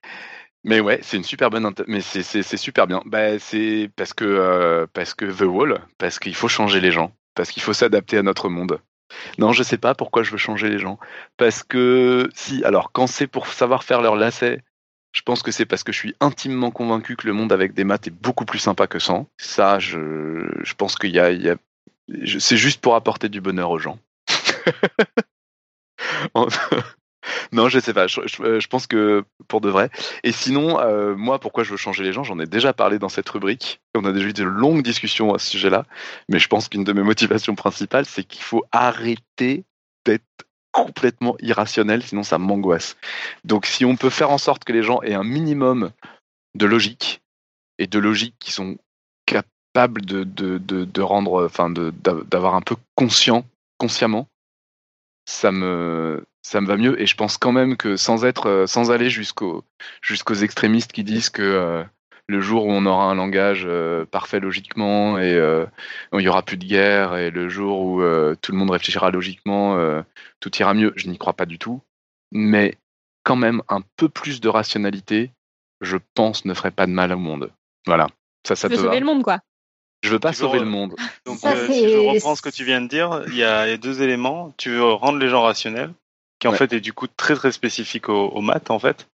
Mais ouais, c'est une super bonne, mais c'est super bien. Bah, c'est parce que euh, parce que The Wall, parce qu'il faut changer les gens, parce qu'il faut s'adapter à notre monde. Non, je sais pas pourquoi je veux changer les gens. Parce que si, alors quand c'est pour savoir faire leur lacet, je pense que c'est parce que je suis intimement convaincu que le monde avec des maths est beaucoup plus sympa que sans. Ça, je, je pense qu'il y a, c'est juste pour apporter du bonheur aux gens. non, je sais pas. Je, pense que pour de vrai. Et sinon, euh, moi, pourquoi je veux changer les gens J'en ai déjà parlé dans cette rubrique. On a déjà eu de longues discussions à ce sujet-là. Mais je pense qu'une de mes motivations principales, c'est qu'il faut arrêter d'être complètement irrationnel, sinon ça m'angoisse. Donc, si on peut faire en sorte que les gens aient un minimum de logique et de logique qui sont capable de, de, de, rendre, enfin, d'avoir un peu conscient, consciemment, ça me, ça me va mieux. Et je pense quand même que sans être, sans aller jusqu'aux, jusqu'aux extrémistes qui disent que euh, le jour où on aura un langage euh, parfait logiquement et euh, il y aura plus de guerre et le jour où tout le monde réfléchira logiquement, tout ira mieux. Je n'y crois pas du tout. Mais quand même, un peu plus de rationalité, je pense, ne ferait pas de mal au monde. Voilà. Ça, ça te sauver le monde, quoi. Je veux pas sauver le monde. Donc, euh, si je reprends ce que tu viens de dire, il y a deux éléments. Tu veux rendre les gens rationnels, qui en fait est du coup très très spécifique aux, maths en fait,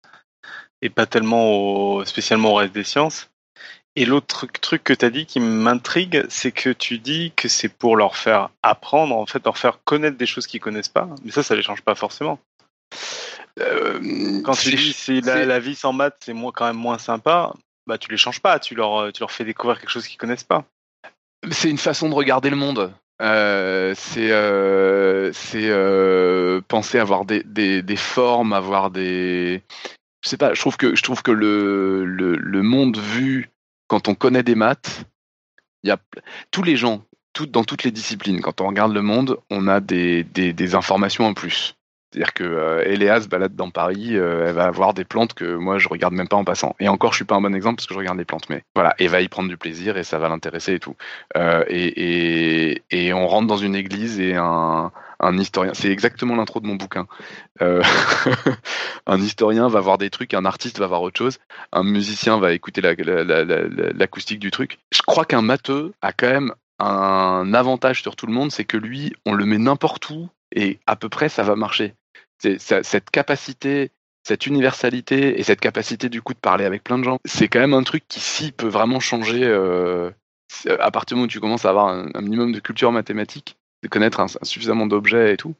et pas tellement au, spécialement au reste des sciences. Et l'autre truc que tu as dit qui m'intrigue, c'est que tu dis que c'est pour leur faire apprendre, en fait, leur faire connaître des choses qu'ils connaissent pas. Mais ça, ça les change pas forcément. Euh, Quand tu dis si la, la, vie sans maths, c'est quand même moins sympa, bah tu les changes pas, tu leur, tu leur fais découvrir quelque chose qu'ils connaissent pas. C'est une façon de regarder le monde. Euh, c'est euh, c'est euh, penser avoir des, des, des, formes, avoir des. Je sais pas. Je trouve que je trouve que le, le, monde vu quand on connaît des maths, il y a tous les gens, dans toutes les disciplines. Quand on regarde le monde, on a des, des, informations en plus. C'est-à-dire que euh, Eléa se balade dans Paris, euh, elle va avoir des plantes que moi je regarde même pas en passant. Et encore, je suis pas un bon exemple parce que je regarde les plantes, mais voilà, elle va y prendre du plaisir et ça va l'intéresser et tout. Euh, et, et, et, on rentre dans une église et un, un historien, c'est exactement l'intro de mon bouquin. Euh, un historien va voir des trucs, un artiste va voir autre chose, un musicien va écouter l'acoustique du truc. Je crois qu'un matheux a quand même un avantage sur tout le monde, c'est que lui, on le met n'importe où et à peu près ça va marcher cette capacité, cette universalité et cette capacité du coup de parler avec plein de gens, c'est quand même un truc qui si peut vraiment changer euh, à partir du moment où tu commences à avoir un, minimum de culture mathématique, connaître un, suffisamment d'objets et tout.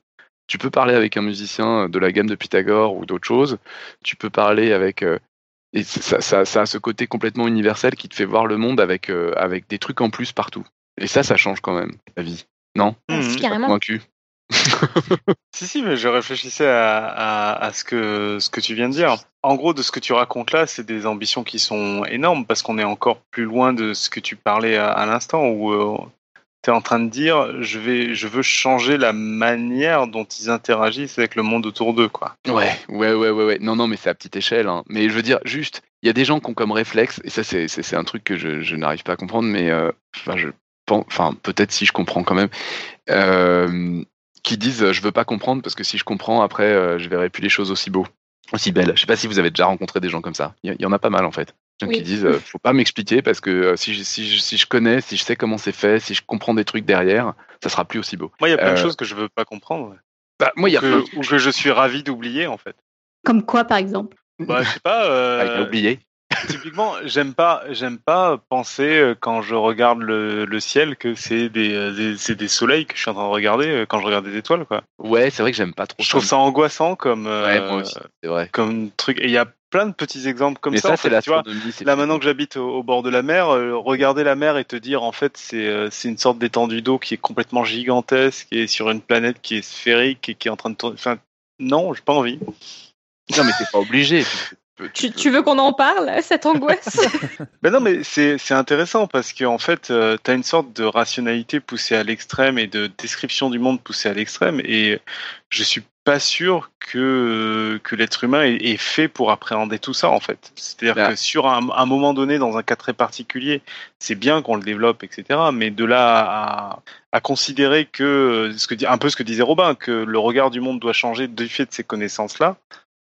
Tu peux parler avec un musicien de la gamme de Pythagore ou d'autres choses. Tu peux parler avec euh, et ça, ça, ça, a ce côté complètement universel qui te fait voir le monde avec euh, avec des trucs en plus partout. Et ça, ça change quand même la vie. Non? Mmh. Carrément. Convaincu. si, si, mais je réfléchissais à, ce, que, ce que tu viens de dire. En gros, de ce que tu racontes là, c'est des ambitions qui sont énormes parce qu'on est encore plus loin de ce que tu parlais à, l'instant où euh, tu es en train de dire je, vais, je veux changer la manière dont ils interagissent avec le monde autour d'eux. quoi. Ouais, ouais, ouais, ouais, ouais. Non, non, mais c'est à petite échelle. Hein. Mais je veux dire, juste, il y a des gens qui ont comme réflexe, et ça, c'est un truc que je, n'arrive pas à comprendre, mais euh, enfin, je enfin peut-être si je comprends quand même. Euh, qui disent je veux pas comprendre parce que si je comprends après euh, je verrai plus les choses aussi beaux, aussi belles. Je sais pas si vous avez déjà rencontré des gens comme ça. Il y, en a pas mal en fait. Qui disent euh, faut pas m'expliquer parce que euh, si, je, si, si, je connais, si je sais comment c'est fait, si je comprends des trucs derrière, ça sera plus aussi beau. Moi il y a plein de choses que je veux pas comprendre. Bah, moi il y a que, ou que je suis ravi d'oublier en fait. Comme quoi par exemple? Bah, je sais pas. Euh... Ah, oublié. Typiquement, j'aime pas, j'aime pas penser euh, quand je regarde le, le ciel que c'est des, euh, c'est des soleils que je suis en train de regarder euh, quand je regarde des étoiles, quoi. Ouais, c'est vrai que j'aime pas trop. Je trouve ça angoissant comme, ouais, moi aussi, c'est vrai. comme truc. Et il y a plein de petits exemples comme Mais ça. ça, en c'est fait, tu vois. Là maintenant que j'habite au, au bord de la mer, euh, regarder la mer et te dire en fait c'est euh, c'est une sorte d'étendue d'eau qui est complètement gigantesque et sur une planète qui est sphérique et qui est en train de tourner. Enfin non, j'ai pas envie. Non, mais t'es pas obligé. Tu Tu, veux qu'on en parle, cette angoisse? Ben non, mais c'est c'est intéressant parce qu'en fait, euh, tu as une sorte de rationalité poussée à l'extrême et de description du monde poussée à l'extrême. Et je suis pas sûr que, que l'être humain est, est fait pour appréhender tout ça, en fait. C'est-à-dire Ben. que sur un, un moment donné, dans un cas très particulier, c'est bien qu'on le développe, etc. Mais de là à, à considérer que, ce que un peu ce que disait Robin, que le regard du monde doit changer du fait de ces connaissances-là,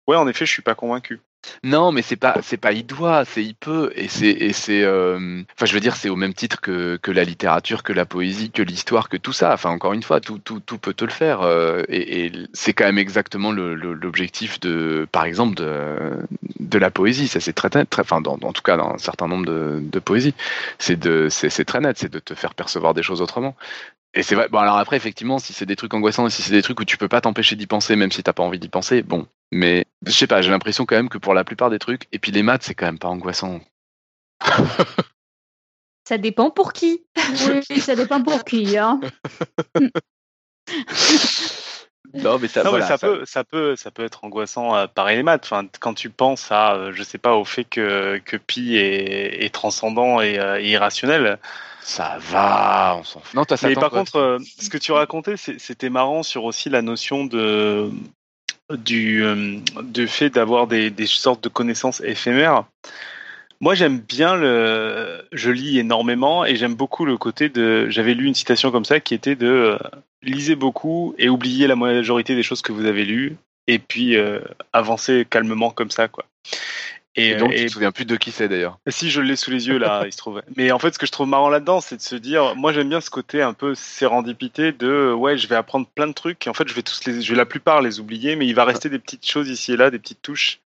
ouais, en effet, je suis pas convaincu. Non, mais c'est pas, c'est pas il doit, c'est il peut, et c'est, et c'est, euh, je veux dire, c'est au même titre que, que la littérature, que la poésie, que l'histoire, que tout ça. Enfin, encore une fois, tout, tout, tout peut te le faire, euh, et, c'est quand même exactement l'objectif de, par exemple, de, de la poésie. Ça, c'est très net, très, enfin, en tout cas, dans un certain nombre de, de poésies, c'est de, c'est très net, c'est de te faire percevoir des choses autrement. Et c'est vrai. Bon, alors après, effectivement, si c'est des trucs angoissants, et si c'est des trucs où tu peux pas t'empêcher d'y penser, même si t'as pas envie d'y penser, bon. Mais je sais pas, j'ai l'impression quand même que pour la plupart des trucs, et puis les maths, c'est quand même pas angoissant. Ça dépend pour qui. Oui, ça dépend pour qui. Hein. Non, mais ça, Non, voilà, mais ça, ça- peut, ça peut, ça peut être angoissant. euh, pareil les maths. Enfin, quand tu penses à, euh, je sais pas, au fait que que pi est, est transcendant et, euh, et irrationnel. Ça va, on s'en fout. Non, mais par contre, euh, ce que tu racontais, c'est- c'était marrant sur aussi la notion de du euh, de fait d'avoir des, des sortes de connaissances éphémères. Moi, j'aime bien le. Je lis énormément et j'aime beaucoup le côté de. J'avais lu une citation comme ça qui était de euh, lisez beaucoup et oubliez la majorité des choses que vous avez lues et puis euh, avancez calmement comme ça, quoi. Et donc, et- tu te souviens plus de qui c'est d'ailleurs. si je l'ai sous les yeux là, il se trouvait. Mais en fait, ce que je trouve marrant là-dedans, c'est de se dire, moi j'aime bien ce côté un peu sérendipité de, ouais, je vais apprendre plein de trucs et en fait, je vais tous les, je vais la plupart les oublier, mais il va rester des petites choses ici et là, des petites touches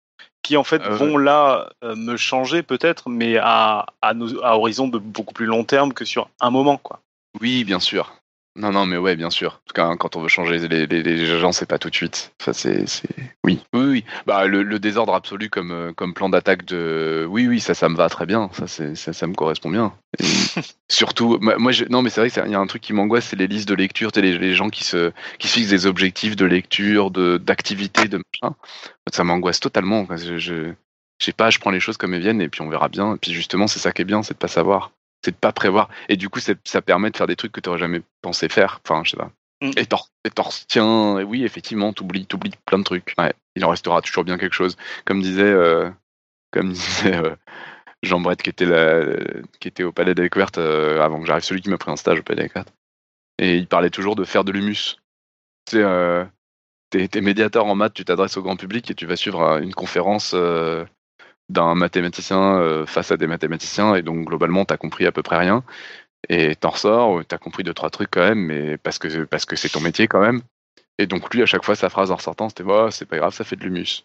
qui en fait Euh, vont là euh, me changer peut-être, mais à à, nos- à horizon de beaucoup plus long terme que sur un moment, quoi. Oui, bien sûr. Non, non, mais ouais, bien sûr. En tout cas, hein, quand on veut changer les, les, les gens, c'est pas tout de suite. Enfin, c'est, c'est... Oui, oui, oui. Bah, le, le désordre absolu comme, euh, comme plan d'attaque de... Oui, oui, ça, ça me va très bien. Ça, c'est, ça, ça me correspond bien. Et surtout, moi, je- non, mais c'est vrai qu'il y a un truc qui m'angoisse, c'est les listes de lecture, les, les gens qui se, qui se fixent des objectifs de lecture, de, d'activité, de machin. Ça m'angoisse totalement. Je, je, je sais pas, je prends les choses comme elles viennent et puis on verra bien. Et puis justement, c'est ça qui est bien, c'est de pas savoir c'est de pas prévoir. Et du coup, ça permet de faire des trucs que tu n'aurais jamais pensé faire. Enfin, je sais pas. Mm. Et t'en et t'en retiens. Et oui, effectivement, t'oublies, t'oublies plein de trucs. Ouais, il en restera toujours bien quelque chose. Comme disait, euh, comme disait euh, Jean Brett, qui était, la, qui était au Palais des Découvertes euh, avant que j'arrive, celui qui m'a pris un stage au Palais des Découvertes. Et il parlait toujours de faire de l'humus. Tu sais, t'es médiateur en maths, tu t'adresses au grand public et tu vas suivre une conférence d'un mathématicien euh, face à des mathématiciens et donc globalement t'as compris à peu près rien et t'en ressors t'as compris deux trois trucs quand même mais parce que parce que c'est ton métier quand même et donc lui à chaque fois sa phrase en ressortant c'était oh, c'est pas grave ça fait de l'humus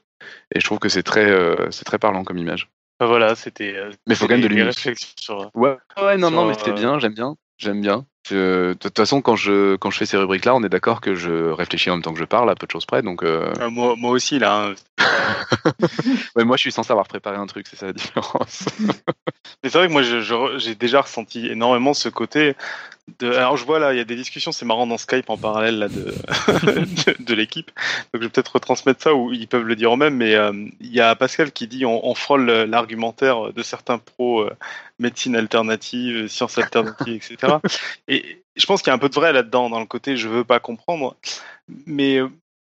et je trouve que c'est très euh, c'est très parlant comme image Enfin, voilà, c'était. euh, Mais faut c'était quand même de l'humus. sur. ouais ouais non Sur, non mais euh, bien j'aime bien j'aime bien Je- de toute façon quand je quand je fais ces rubriques là on est d'accord que je réfléchis en même temps que je parle à peu de choses près donc euh, Euh, moi, moi aussi là. hein. ouais, moi je suis censé avoir préparé un truc c'est ça la différence Mais c'est vrai que moi, j'ai déjà ressenti énormément ce côté. De... Alors, je vois là, il y a des discussions, c'est marrant dans Skype en parallèle là, de, de, de l'équipe. Donc, je vais peut-être retransmettre ça ou ils peuvent le dire eux-mêmes. Mais euh, il y a Pascal qui dit on, on frôle l'argumentaire de certains pros euh, médecine alternative, sciences alternatives, etc. Et je pense qu'il y a un peu de vrai là-dedans, dans le côté je veux pas comprendre. Mais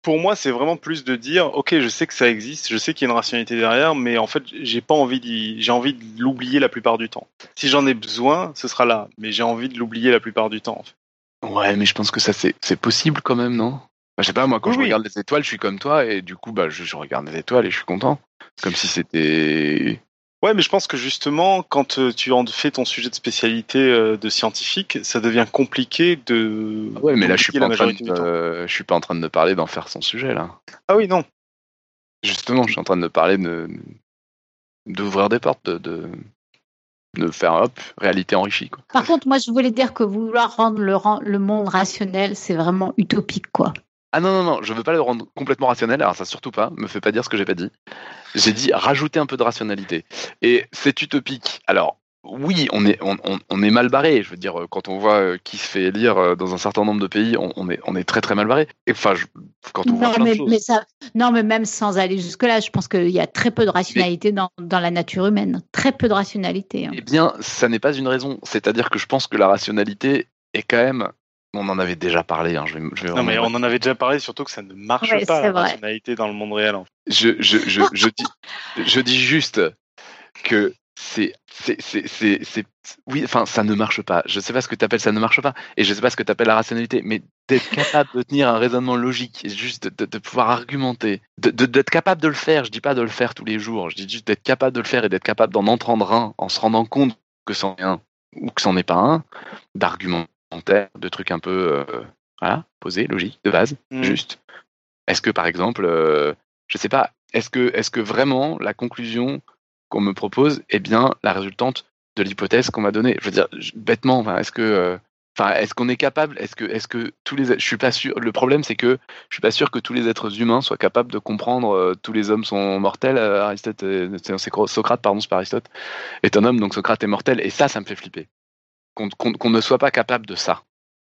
pour moi, c'est vraiment plus de dire, ok, je sais que ça existe, je sais qu'il y a une rationalité derrière, mais en fait, j'ai pas envie d'y, j'ai envie de l'oublier la plupart du temps. Si j'en ai besoin, ce sera là, mais j'ai envie de l'oublier la plupart du temps. En fait. Ouais, mais je pense que ça c'est c'est possible quand même, non? Bah, Je sais pas, moi quand Oui, je oui. regarde les étoiles, je suis comme toi et du coup bah je, je regarde les étoiles et je suis content, comme si c'était. Ouais, mais je pense que justement, quand euh, tu en fais ton sujet de spécialité euh, de scientifique, ça devient compliqué de. Ah Ouais, mais là je suis pas en train de, euh, je suis pas en train de parler d'en faire son sujet là. Ah oui, non. Justement, je suis en train de parler de d'ouvrir des portes, de, de de faire hop réalité enrichie quoi. Par contre, moi, je voulais dire que vouloir rendre le, le monde rationnel, c'est vraiment utopique, quoi. Ah non, non, non, je veux pas le rendre complètement rationnel, alors ça surtout pas, me fais pas dire ce que j'ai pas dit. J'ai dit rajouter un peu de rationalité. Et c'est utopique. Alors, oui, on est, on, est mal barré. Je veux dire, quand on voit euh, qui se fait élire euh, dans un certain nombre de pays, on, est, on est très très mal barré. Enfin, quand on non, voit mais, ça, non, mais même sans aller jusque-là, je pense qu'il y a très peu de rationalité dans, la nature humaine. Très peu de rationalité. Hein. Eh bien, ça n'est pas une raison. C'est-à-dire que je pense que la rationalité est quand même on en avait déjà parlé. Hein, je vais, non, mais on en avait déjà parlé, surtout que ça ne marche pas, la rationalité dans le monde réel. Je, je, je, je, dis, je dis juste que c'est c'est c'est oui enfin ça ne marche pas je sais pas ce que tu appelles ça ne marche pas et je sais pas ce que tu appelles la rationalité mais d'être capable de tenir un raisonnement logique juste de, de, pouvoir argumenter d'être de, capable de le faire je dis pas de le faire tous les jours je dis juste d'être capable de le faire et d'être capable d'en entendre un en se rendant compte que c'en est un ou que c'en est pas un d'argumentaire de trucs un peu euh, voilà posés logiques de base mmh. juste est-ce que par exemple euh, je sais pas est-ce que est-ce que vraiment la conclusion qu'on me propose est bien la résultante de l'hypothèse qu'on m'a donnée? Je veux dire, bêtement, est-ce que, euh, enfin, est-ce qu'on est capable, est-ce que, est-ce que tous les, je suis pas sûr. Le problème, c'est que je suis pas sûr que tous les êtres humains soient capables de comprendre euh, tous les hommes sont mortels. Euh, Aristote, c'est Socrate, pardon, c'est pas Aristote, est un homme, donc Socrate est mortel. Et ça, ça me fait flipper. Qu'on ne soit pas capable de ça,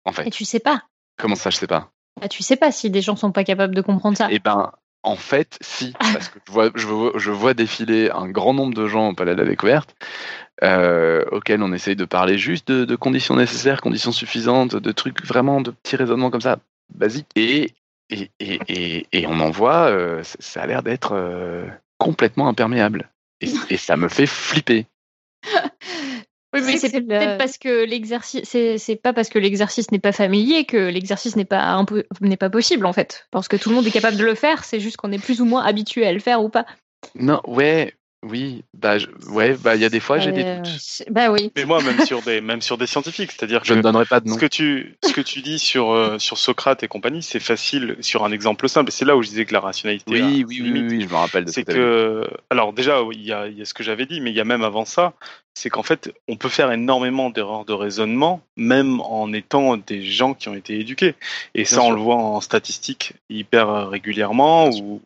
en fait. Et tu sais pas. Comment ça, je sais pas? Bah, tu sais pas si des gens sont pas capables de comprendre ça. Eh ben, en fait, si, parce que je vois, je vois, défiler un grand nombre de gens au Palais de la Découverte, euh, auxquels on essaye de parler juste de, conditions nécessaires, conditions suffisantes, de trucs vraiment, de petits raisonnements comme ça, basiques. Et, et, et, et on en voit, euh, ça a l'air d'être euh, complètement imperméable. Et, ça me fait flipper. Oui, mais c'est peut-être parce que l'exercice, c'est pas parce que l'exercice n'est pas familier que l'exercice n'est pas n'est pas possible en fait. Parce que tout le monde est capable de le faire, c'est juste qu'on est plus ou moins habitué à le faire ou pas. Non, ouais, oui, bah ouais, bah il y a des fois j'ai des doutes. Euh, bah oui. Mais moi même sur des même sur des scientifiques, c'est-à-dire je ne donnerai pas de nom. Ce que tu ce que tu dis sur euh, sur Socrate et compagnie, c'est facile sur un exemple simple. Et c'est là où je disais que la rationalité. Oui, oui, oui, oui, je me rappelle de C'est que alors déjà il y a il y a ce que j'avais dit, mais il y a même avant ça, c'est qu'en fait on peut faire énormément d'erreurs de raisonnement, même en étant des gens qui ont été éduqués. Et ça on le voit en statistiques hyper régulièrement ou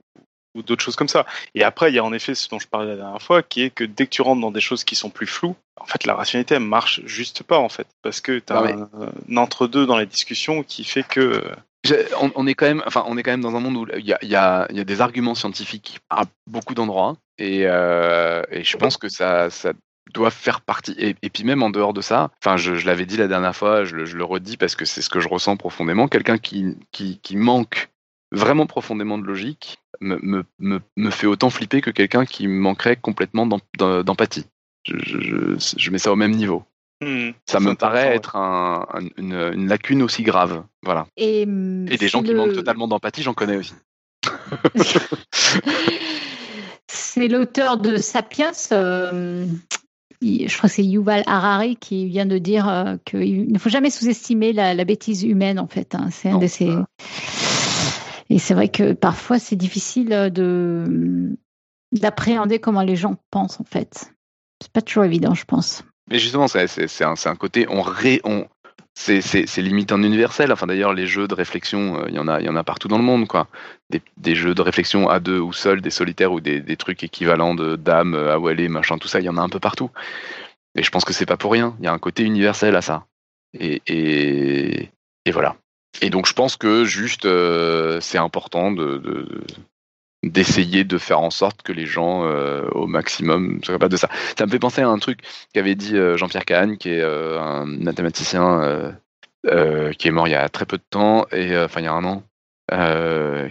ou d'autres choses comme ça. Et après, il y a en effet ce dont je parlais la dernière fois, qui est que dès que tu rentres dans des choses qui sont plus floues, en fait, la rationalité, elle marche juste pas, en fait. Parce que tu as un, entre-deux dans les discussions qui fait que. On, est quand même, enfin, on est quand même dans un monde où il y a, y a, y a des arguments scientifiques à beaucoup d'endroits, et, euh, et, je pense que ça, ça doit faire partie. Et, puis même en dehors de ça, enfin, je, je l'avais dit la dernière fois, je, je le redis parce que c'est ce que je ressens profondément. Quelqu'un qui, qui, qui manque vraiment profondément de logique me, me, me, fait autant flipper que quelqu'un qui manquerait complètement d'empathie. Je, je, mets ça au même niveau. Hmm. ça me paraît être un, une, une, lacune aussi grave. Voilà. Et, Et des gens qui manquent totalement d'empathie, j'en connais aussi. c'est l'auteur de Sapiens, euh, je crois que c'est Yuval Harari qui vient de dire euh, qu'il ne faut jamais sous-estimer la, la, bêtise humaine, en fait. Hein. C'est un de ces. Et c'est vrai que parfois c'est difficile de d'appréhender comment les gens pensent en fait. C'est pas toujours évident, je pense. Mais justement, c'est un, un, côté on ré, on c'est limite en universel. Enfin d'ailleurs, les jeux de réflexion, euh, il y en a, y en a partout dans le monde, quoi. Des, des, jeux de réflexion à deux ou seuls, des solitaires ou des, des trucs équivalents de dames, à aller, machin, tout ça, il y en a un peu partout. Et je pense que c'est pas pour rien. Il y a un côté universel à ça. Et, et voilà. Et donc je pense que juste euh, c'est important de, d'essayer de faire en sorte que les gens euh, au maximum soient capables de ça. Ça me fait penser à un truc qu'avait dit euh, Jean-Pierre Kahn, qui est un mathématicien qui est mort il y a très peu de temps, et enfin il y a un an,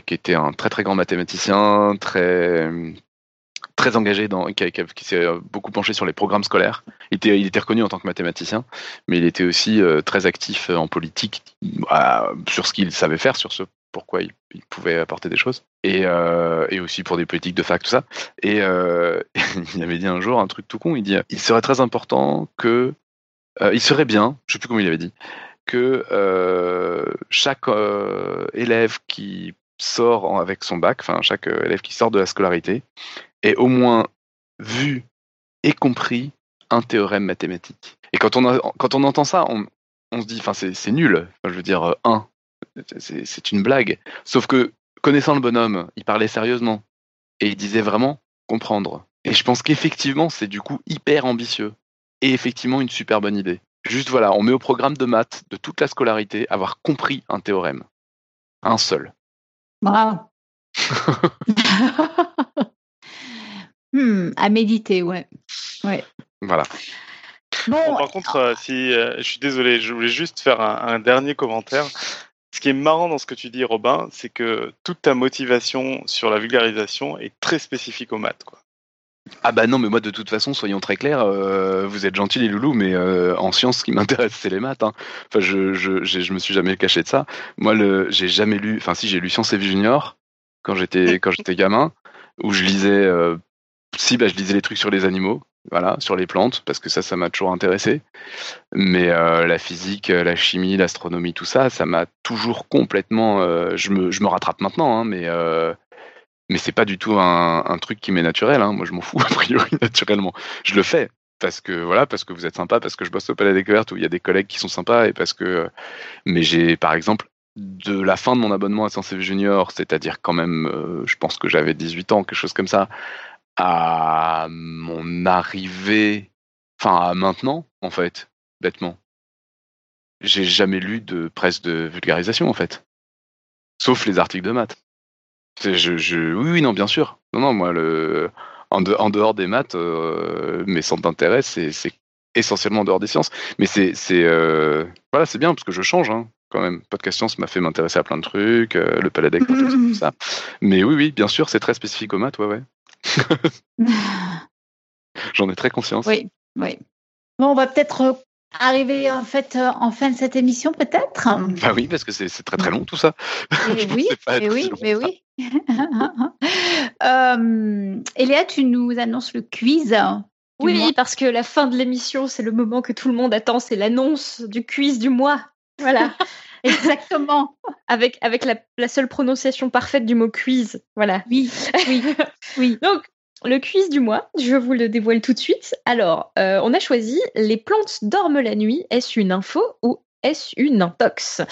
qui était un très très grand mathématicien, très très engagé, dans, qui, s'est euh, beaucoup penché sur les programmes scolaires. Il était, il était reconnu en tant que mathématicien, mais il était aussi euh, très actif euh, en politique sur ce qu'il savait faire, sur ce pourquoi il, pouvait apporter des choses, et, et, aussi pour des politiques de fac, tout ça. Et il avait dit un jour un truc tout con, il dit, il serait très important que, il serait bien, je sais plus comment il avait dit, que chaque élève qui sort avec son bac, enfin chaque élève qui sort de la scolarité, ait au moins vu et compris un théorème mathématique. Et quand on, quand on entend ça, on, on se dit, enfin c'est nul, je veux dire, 1. c'est une blague. Sauf que, connaissant le bonhomme, il parlait sérieusement. Et il disait vraiment comprendre. Et je pense qu'effectivement, c'est du coup hyper ambitieux. Et effectivement, une super bonne idée. Juste voilà, on met au programme de maths de toute la scolarité avoir compris un théorème. Un seul. Bravo. Hmm, à méditer, ouais. ouais. Voilà. Bon, par contre, euh, si euh, je suis désolé, je voulais juste faire un, dernier commentaire. Ce qui est marrant dans ce que tu dis, Robin, c'est que toute ta motivation sur la vulgarisation est très spécifique aux maths, quoi. Ah bah non, mais moi de toute façon, soyons très clairs, euh, vous êtes gentils les loulous, mais en sciences, ce qui m'intéresse, c'est les maths. Hein. Enfin, je, je, je, me suis jamais caché de ça. Moi, le, j'ai jamais lu, enfin si, j'ai lu Sciences et Vie Junior quand j'étais quand j'étais gamin, où je lisais, si, bah, je lisais les trucs sur les animaux, voilà, sur les plantes, parce que ça, ça m'a toujours intéressé. Mais euh, la physique, euh, la chimie, l'astronomie, tout ça, ça m'a toujours complètement. Euh, je, me, je me rattrape maintenant, hein, mais mais c'est pas du tout un, un truc qui m'est naturel. Hein. Moi, je m'en fous a priori naturellement. Je le fais parce que voilà, parce que vous êtes sympa, parce que je bosse au Palais Découverte où il y a des collègues qui sont sympas et parce que. Mais j'ai, par exemple, de la fin de mon abonnement à Sensei Junior, c'est-à-dire quand même, je pense que j'avais 18 ans, quelque chose comme ça, à mon arrivée, enfin à maintenant, en fait, bêtement. J'ai jamais lu de presse de vulgarisation, en fait. Sauf les articles de maths. Je, je, oui, oui, non, bien sûr. Non, non, moi, le, en, en dehors des maths, euh, mes centres d'intérêt, c'est essentiellement en dehors des sciences. Mais c'est, euh, voilà, c'est bien parce que je change, hein, quand même. Podcast Science m'a fait m'intéresser à plein de trucs, euh, le palais tout ça. Mais oui, oui, bien sûr, c'est très spécifique aux maths, ouais, ouais. J'en ai très conscience. Oui, oui. Bon, on va peut-être euh, arriver en fait euh, en fin de cette émission, peut-être. Bah oui, parce que c'est très très long tout ça. Et oui, et oui, mais oui. euh, Eléa, tu nous annonces le quiz. Oui, parce que la fin de l'émission, c'est le moment que tout le monde attend, c'est l'annonce du quiz du mois. Voilà. Exactement. avec avec la, seule prononciation parfaite du mot quiz. Voilà. Oui, oui, oui. Donc, le quiz du mois, je vous le dévoile tout de suite. Alors, euh, on a choisi les plantes dorment la nuit. Est-ce une info ou est-ce une intox?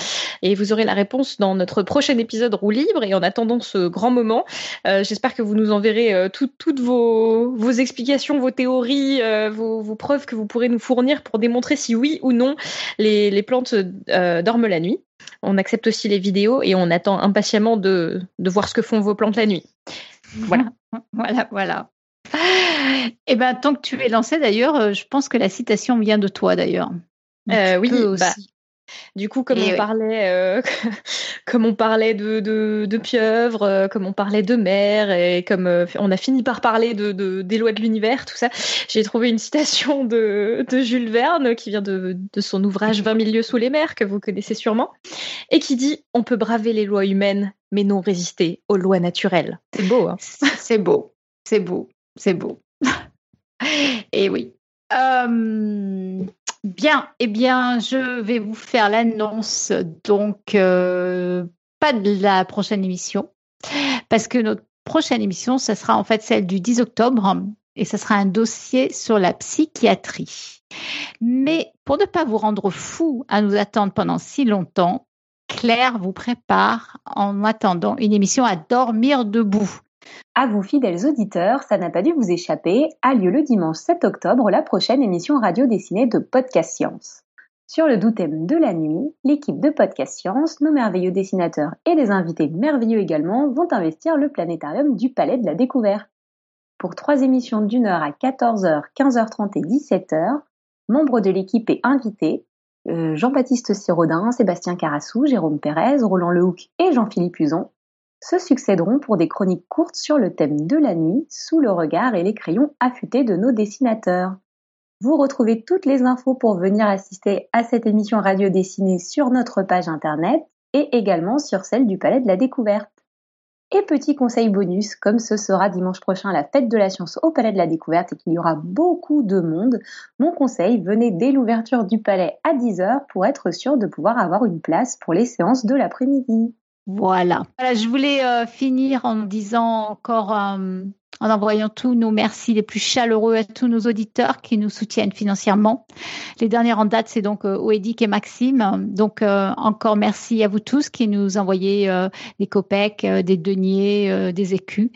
Et vous aurez la réponse dans notre prochain épisode Roue Libre. Et en attendant ce grand moment, euh, j'espère que vous nous enverrez euh, toutes vos, vos, explications, vos théories, euh, vos, vos, preuves que vous pourrez nous fournir pour démontrer si oui ou non les, les plantes dorment la nuit. On accepte aussi les vidéos et on attend impatiemment de, de voir ce que font vos plantes la nuit. Voilà, voilà, voilà. Et eh ben, tant que tu es lancé d'ailleurs, je pense que la citation vient de toi d'ailleurs. Euh, oui, bah, aussi. Du coup, comme on, parlait, euh, comme on parlait de, de, pieuvres, euh, comme on parlait de mer, et comme euh, on a fini par parler de, de des lois de l'univers, tout ça, j'ai trouvé une citation de, de Jules Verne qui vient de, de son ouvrage 20 milieux sous les mers, que vous connaissez sûrement, et qui dit On peut braver les lois humaines, mais non résister aux lois naturelles. C'est beau, hein C'est beau, c'est beau, c'est beau. et oui. Bien, eh bien, je vais vous faire l'annonce, donc euh, pas de la prochaine émission, parce que notre prochaine émission, ce sera en fait celle du 10 octobre, et ce sera un dossier sur la psychiatrie. Mais pour ne pas vous rendre fou à nous attendre pendant si longtemps, Claire vous prépare en attendant une émission à dormir debout. À vous fidèles auditeurs, ça n'a pas dû vous échapper, a lieu le dimanche 7 octobre la prochaine émission radio dessinée de Podcast Science. Sur le doux thème de la nuit, l'équipe de Podcast Science, nos merveilleux dessinateurs et des invités merveilleux également vont investir le planétarium du Palais de la Découverte. Pour trois émissions d'une heure à 14h, 15h30 et 17h, membres de l'équipe et invités, euh, Jean-Baptiste Sirodin, Sébastien Carassou, Jérôme Pérez, Roland Lehoucq et Jean-Philippe Uson se succéderont pour des chroniques courtes sur le thème de la nuit, sous le regard et les crayons affûtés de nos dessinateurs. Vous retrouvez toutes les infos pour venir assister à cette émission radio dessinée sur notre page internet et également sur celle du Palais de la Découverte. Et petit conseil bonus, comme ce sera dimanche prochain la fête de la science au Palais de la Découverte et qu'il y aura beaucoup de monde, mon conseil, venez dès l'ouverture du palais à 10h pour être sûr de pouvoir avoir une place pour les séances de l'après-midi. Voilà. Je voulais euh, finir en disant encore euh, en envoyant tous nos merci les plus chaleureux à tous nos auditeurs qui nous soutiennent financièrement. Les dernières en date, c'est donc Oedic et Maxime. Donc encore merci à vous tous qui nous envoyez des copecs, des deniers, des écus.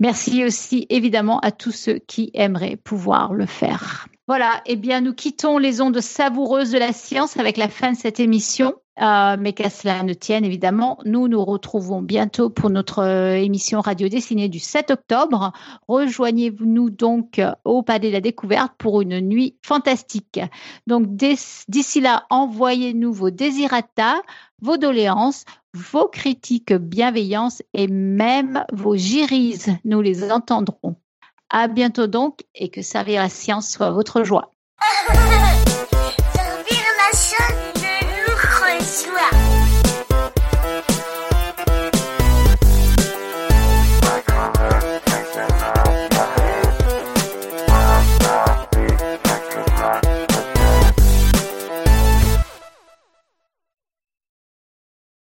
Merci aussi évidemment à tous ceux qui aimeraient pouvoir le faire. Voilà, eh bien, nous quittons les ondes savoureuses de la science avec la fin de cette émission. Euh, mais qu'à cela ne tienne, évidemment, nous nous retrouvons bientôt pour notre euh, émission radio dessinée du 7 octobre. Rejoignez-nous donc au Palais de la Découverte pour une nuit fantastique. Donc, d'ici là, envoyez-nous vos désirata, vos doléances, vos critiques bienveillances et même vos girises. Nous les entendrons. À bientôt donc et que servir la science soit votre joie.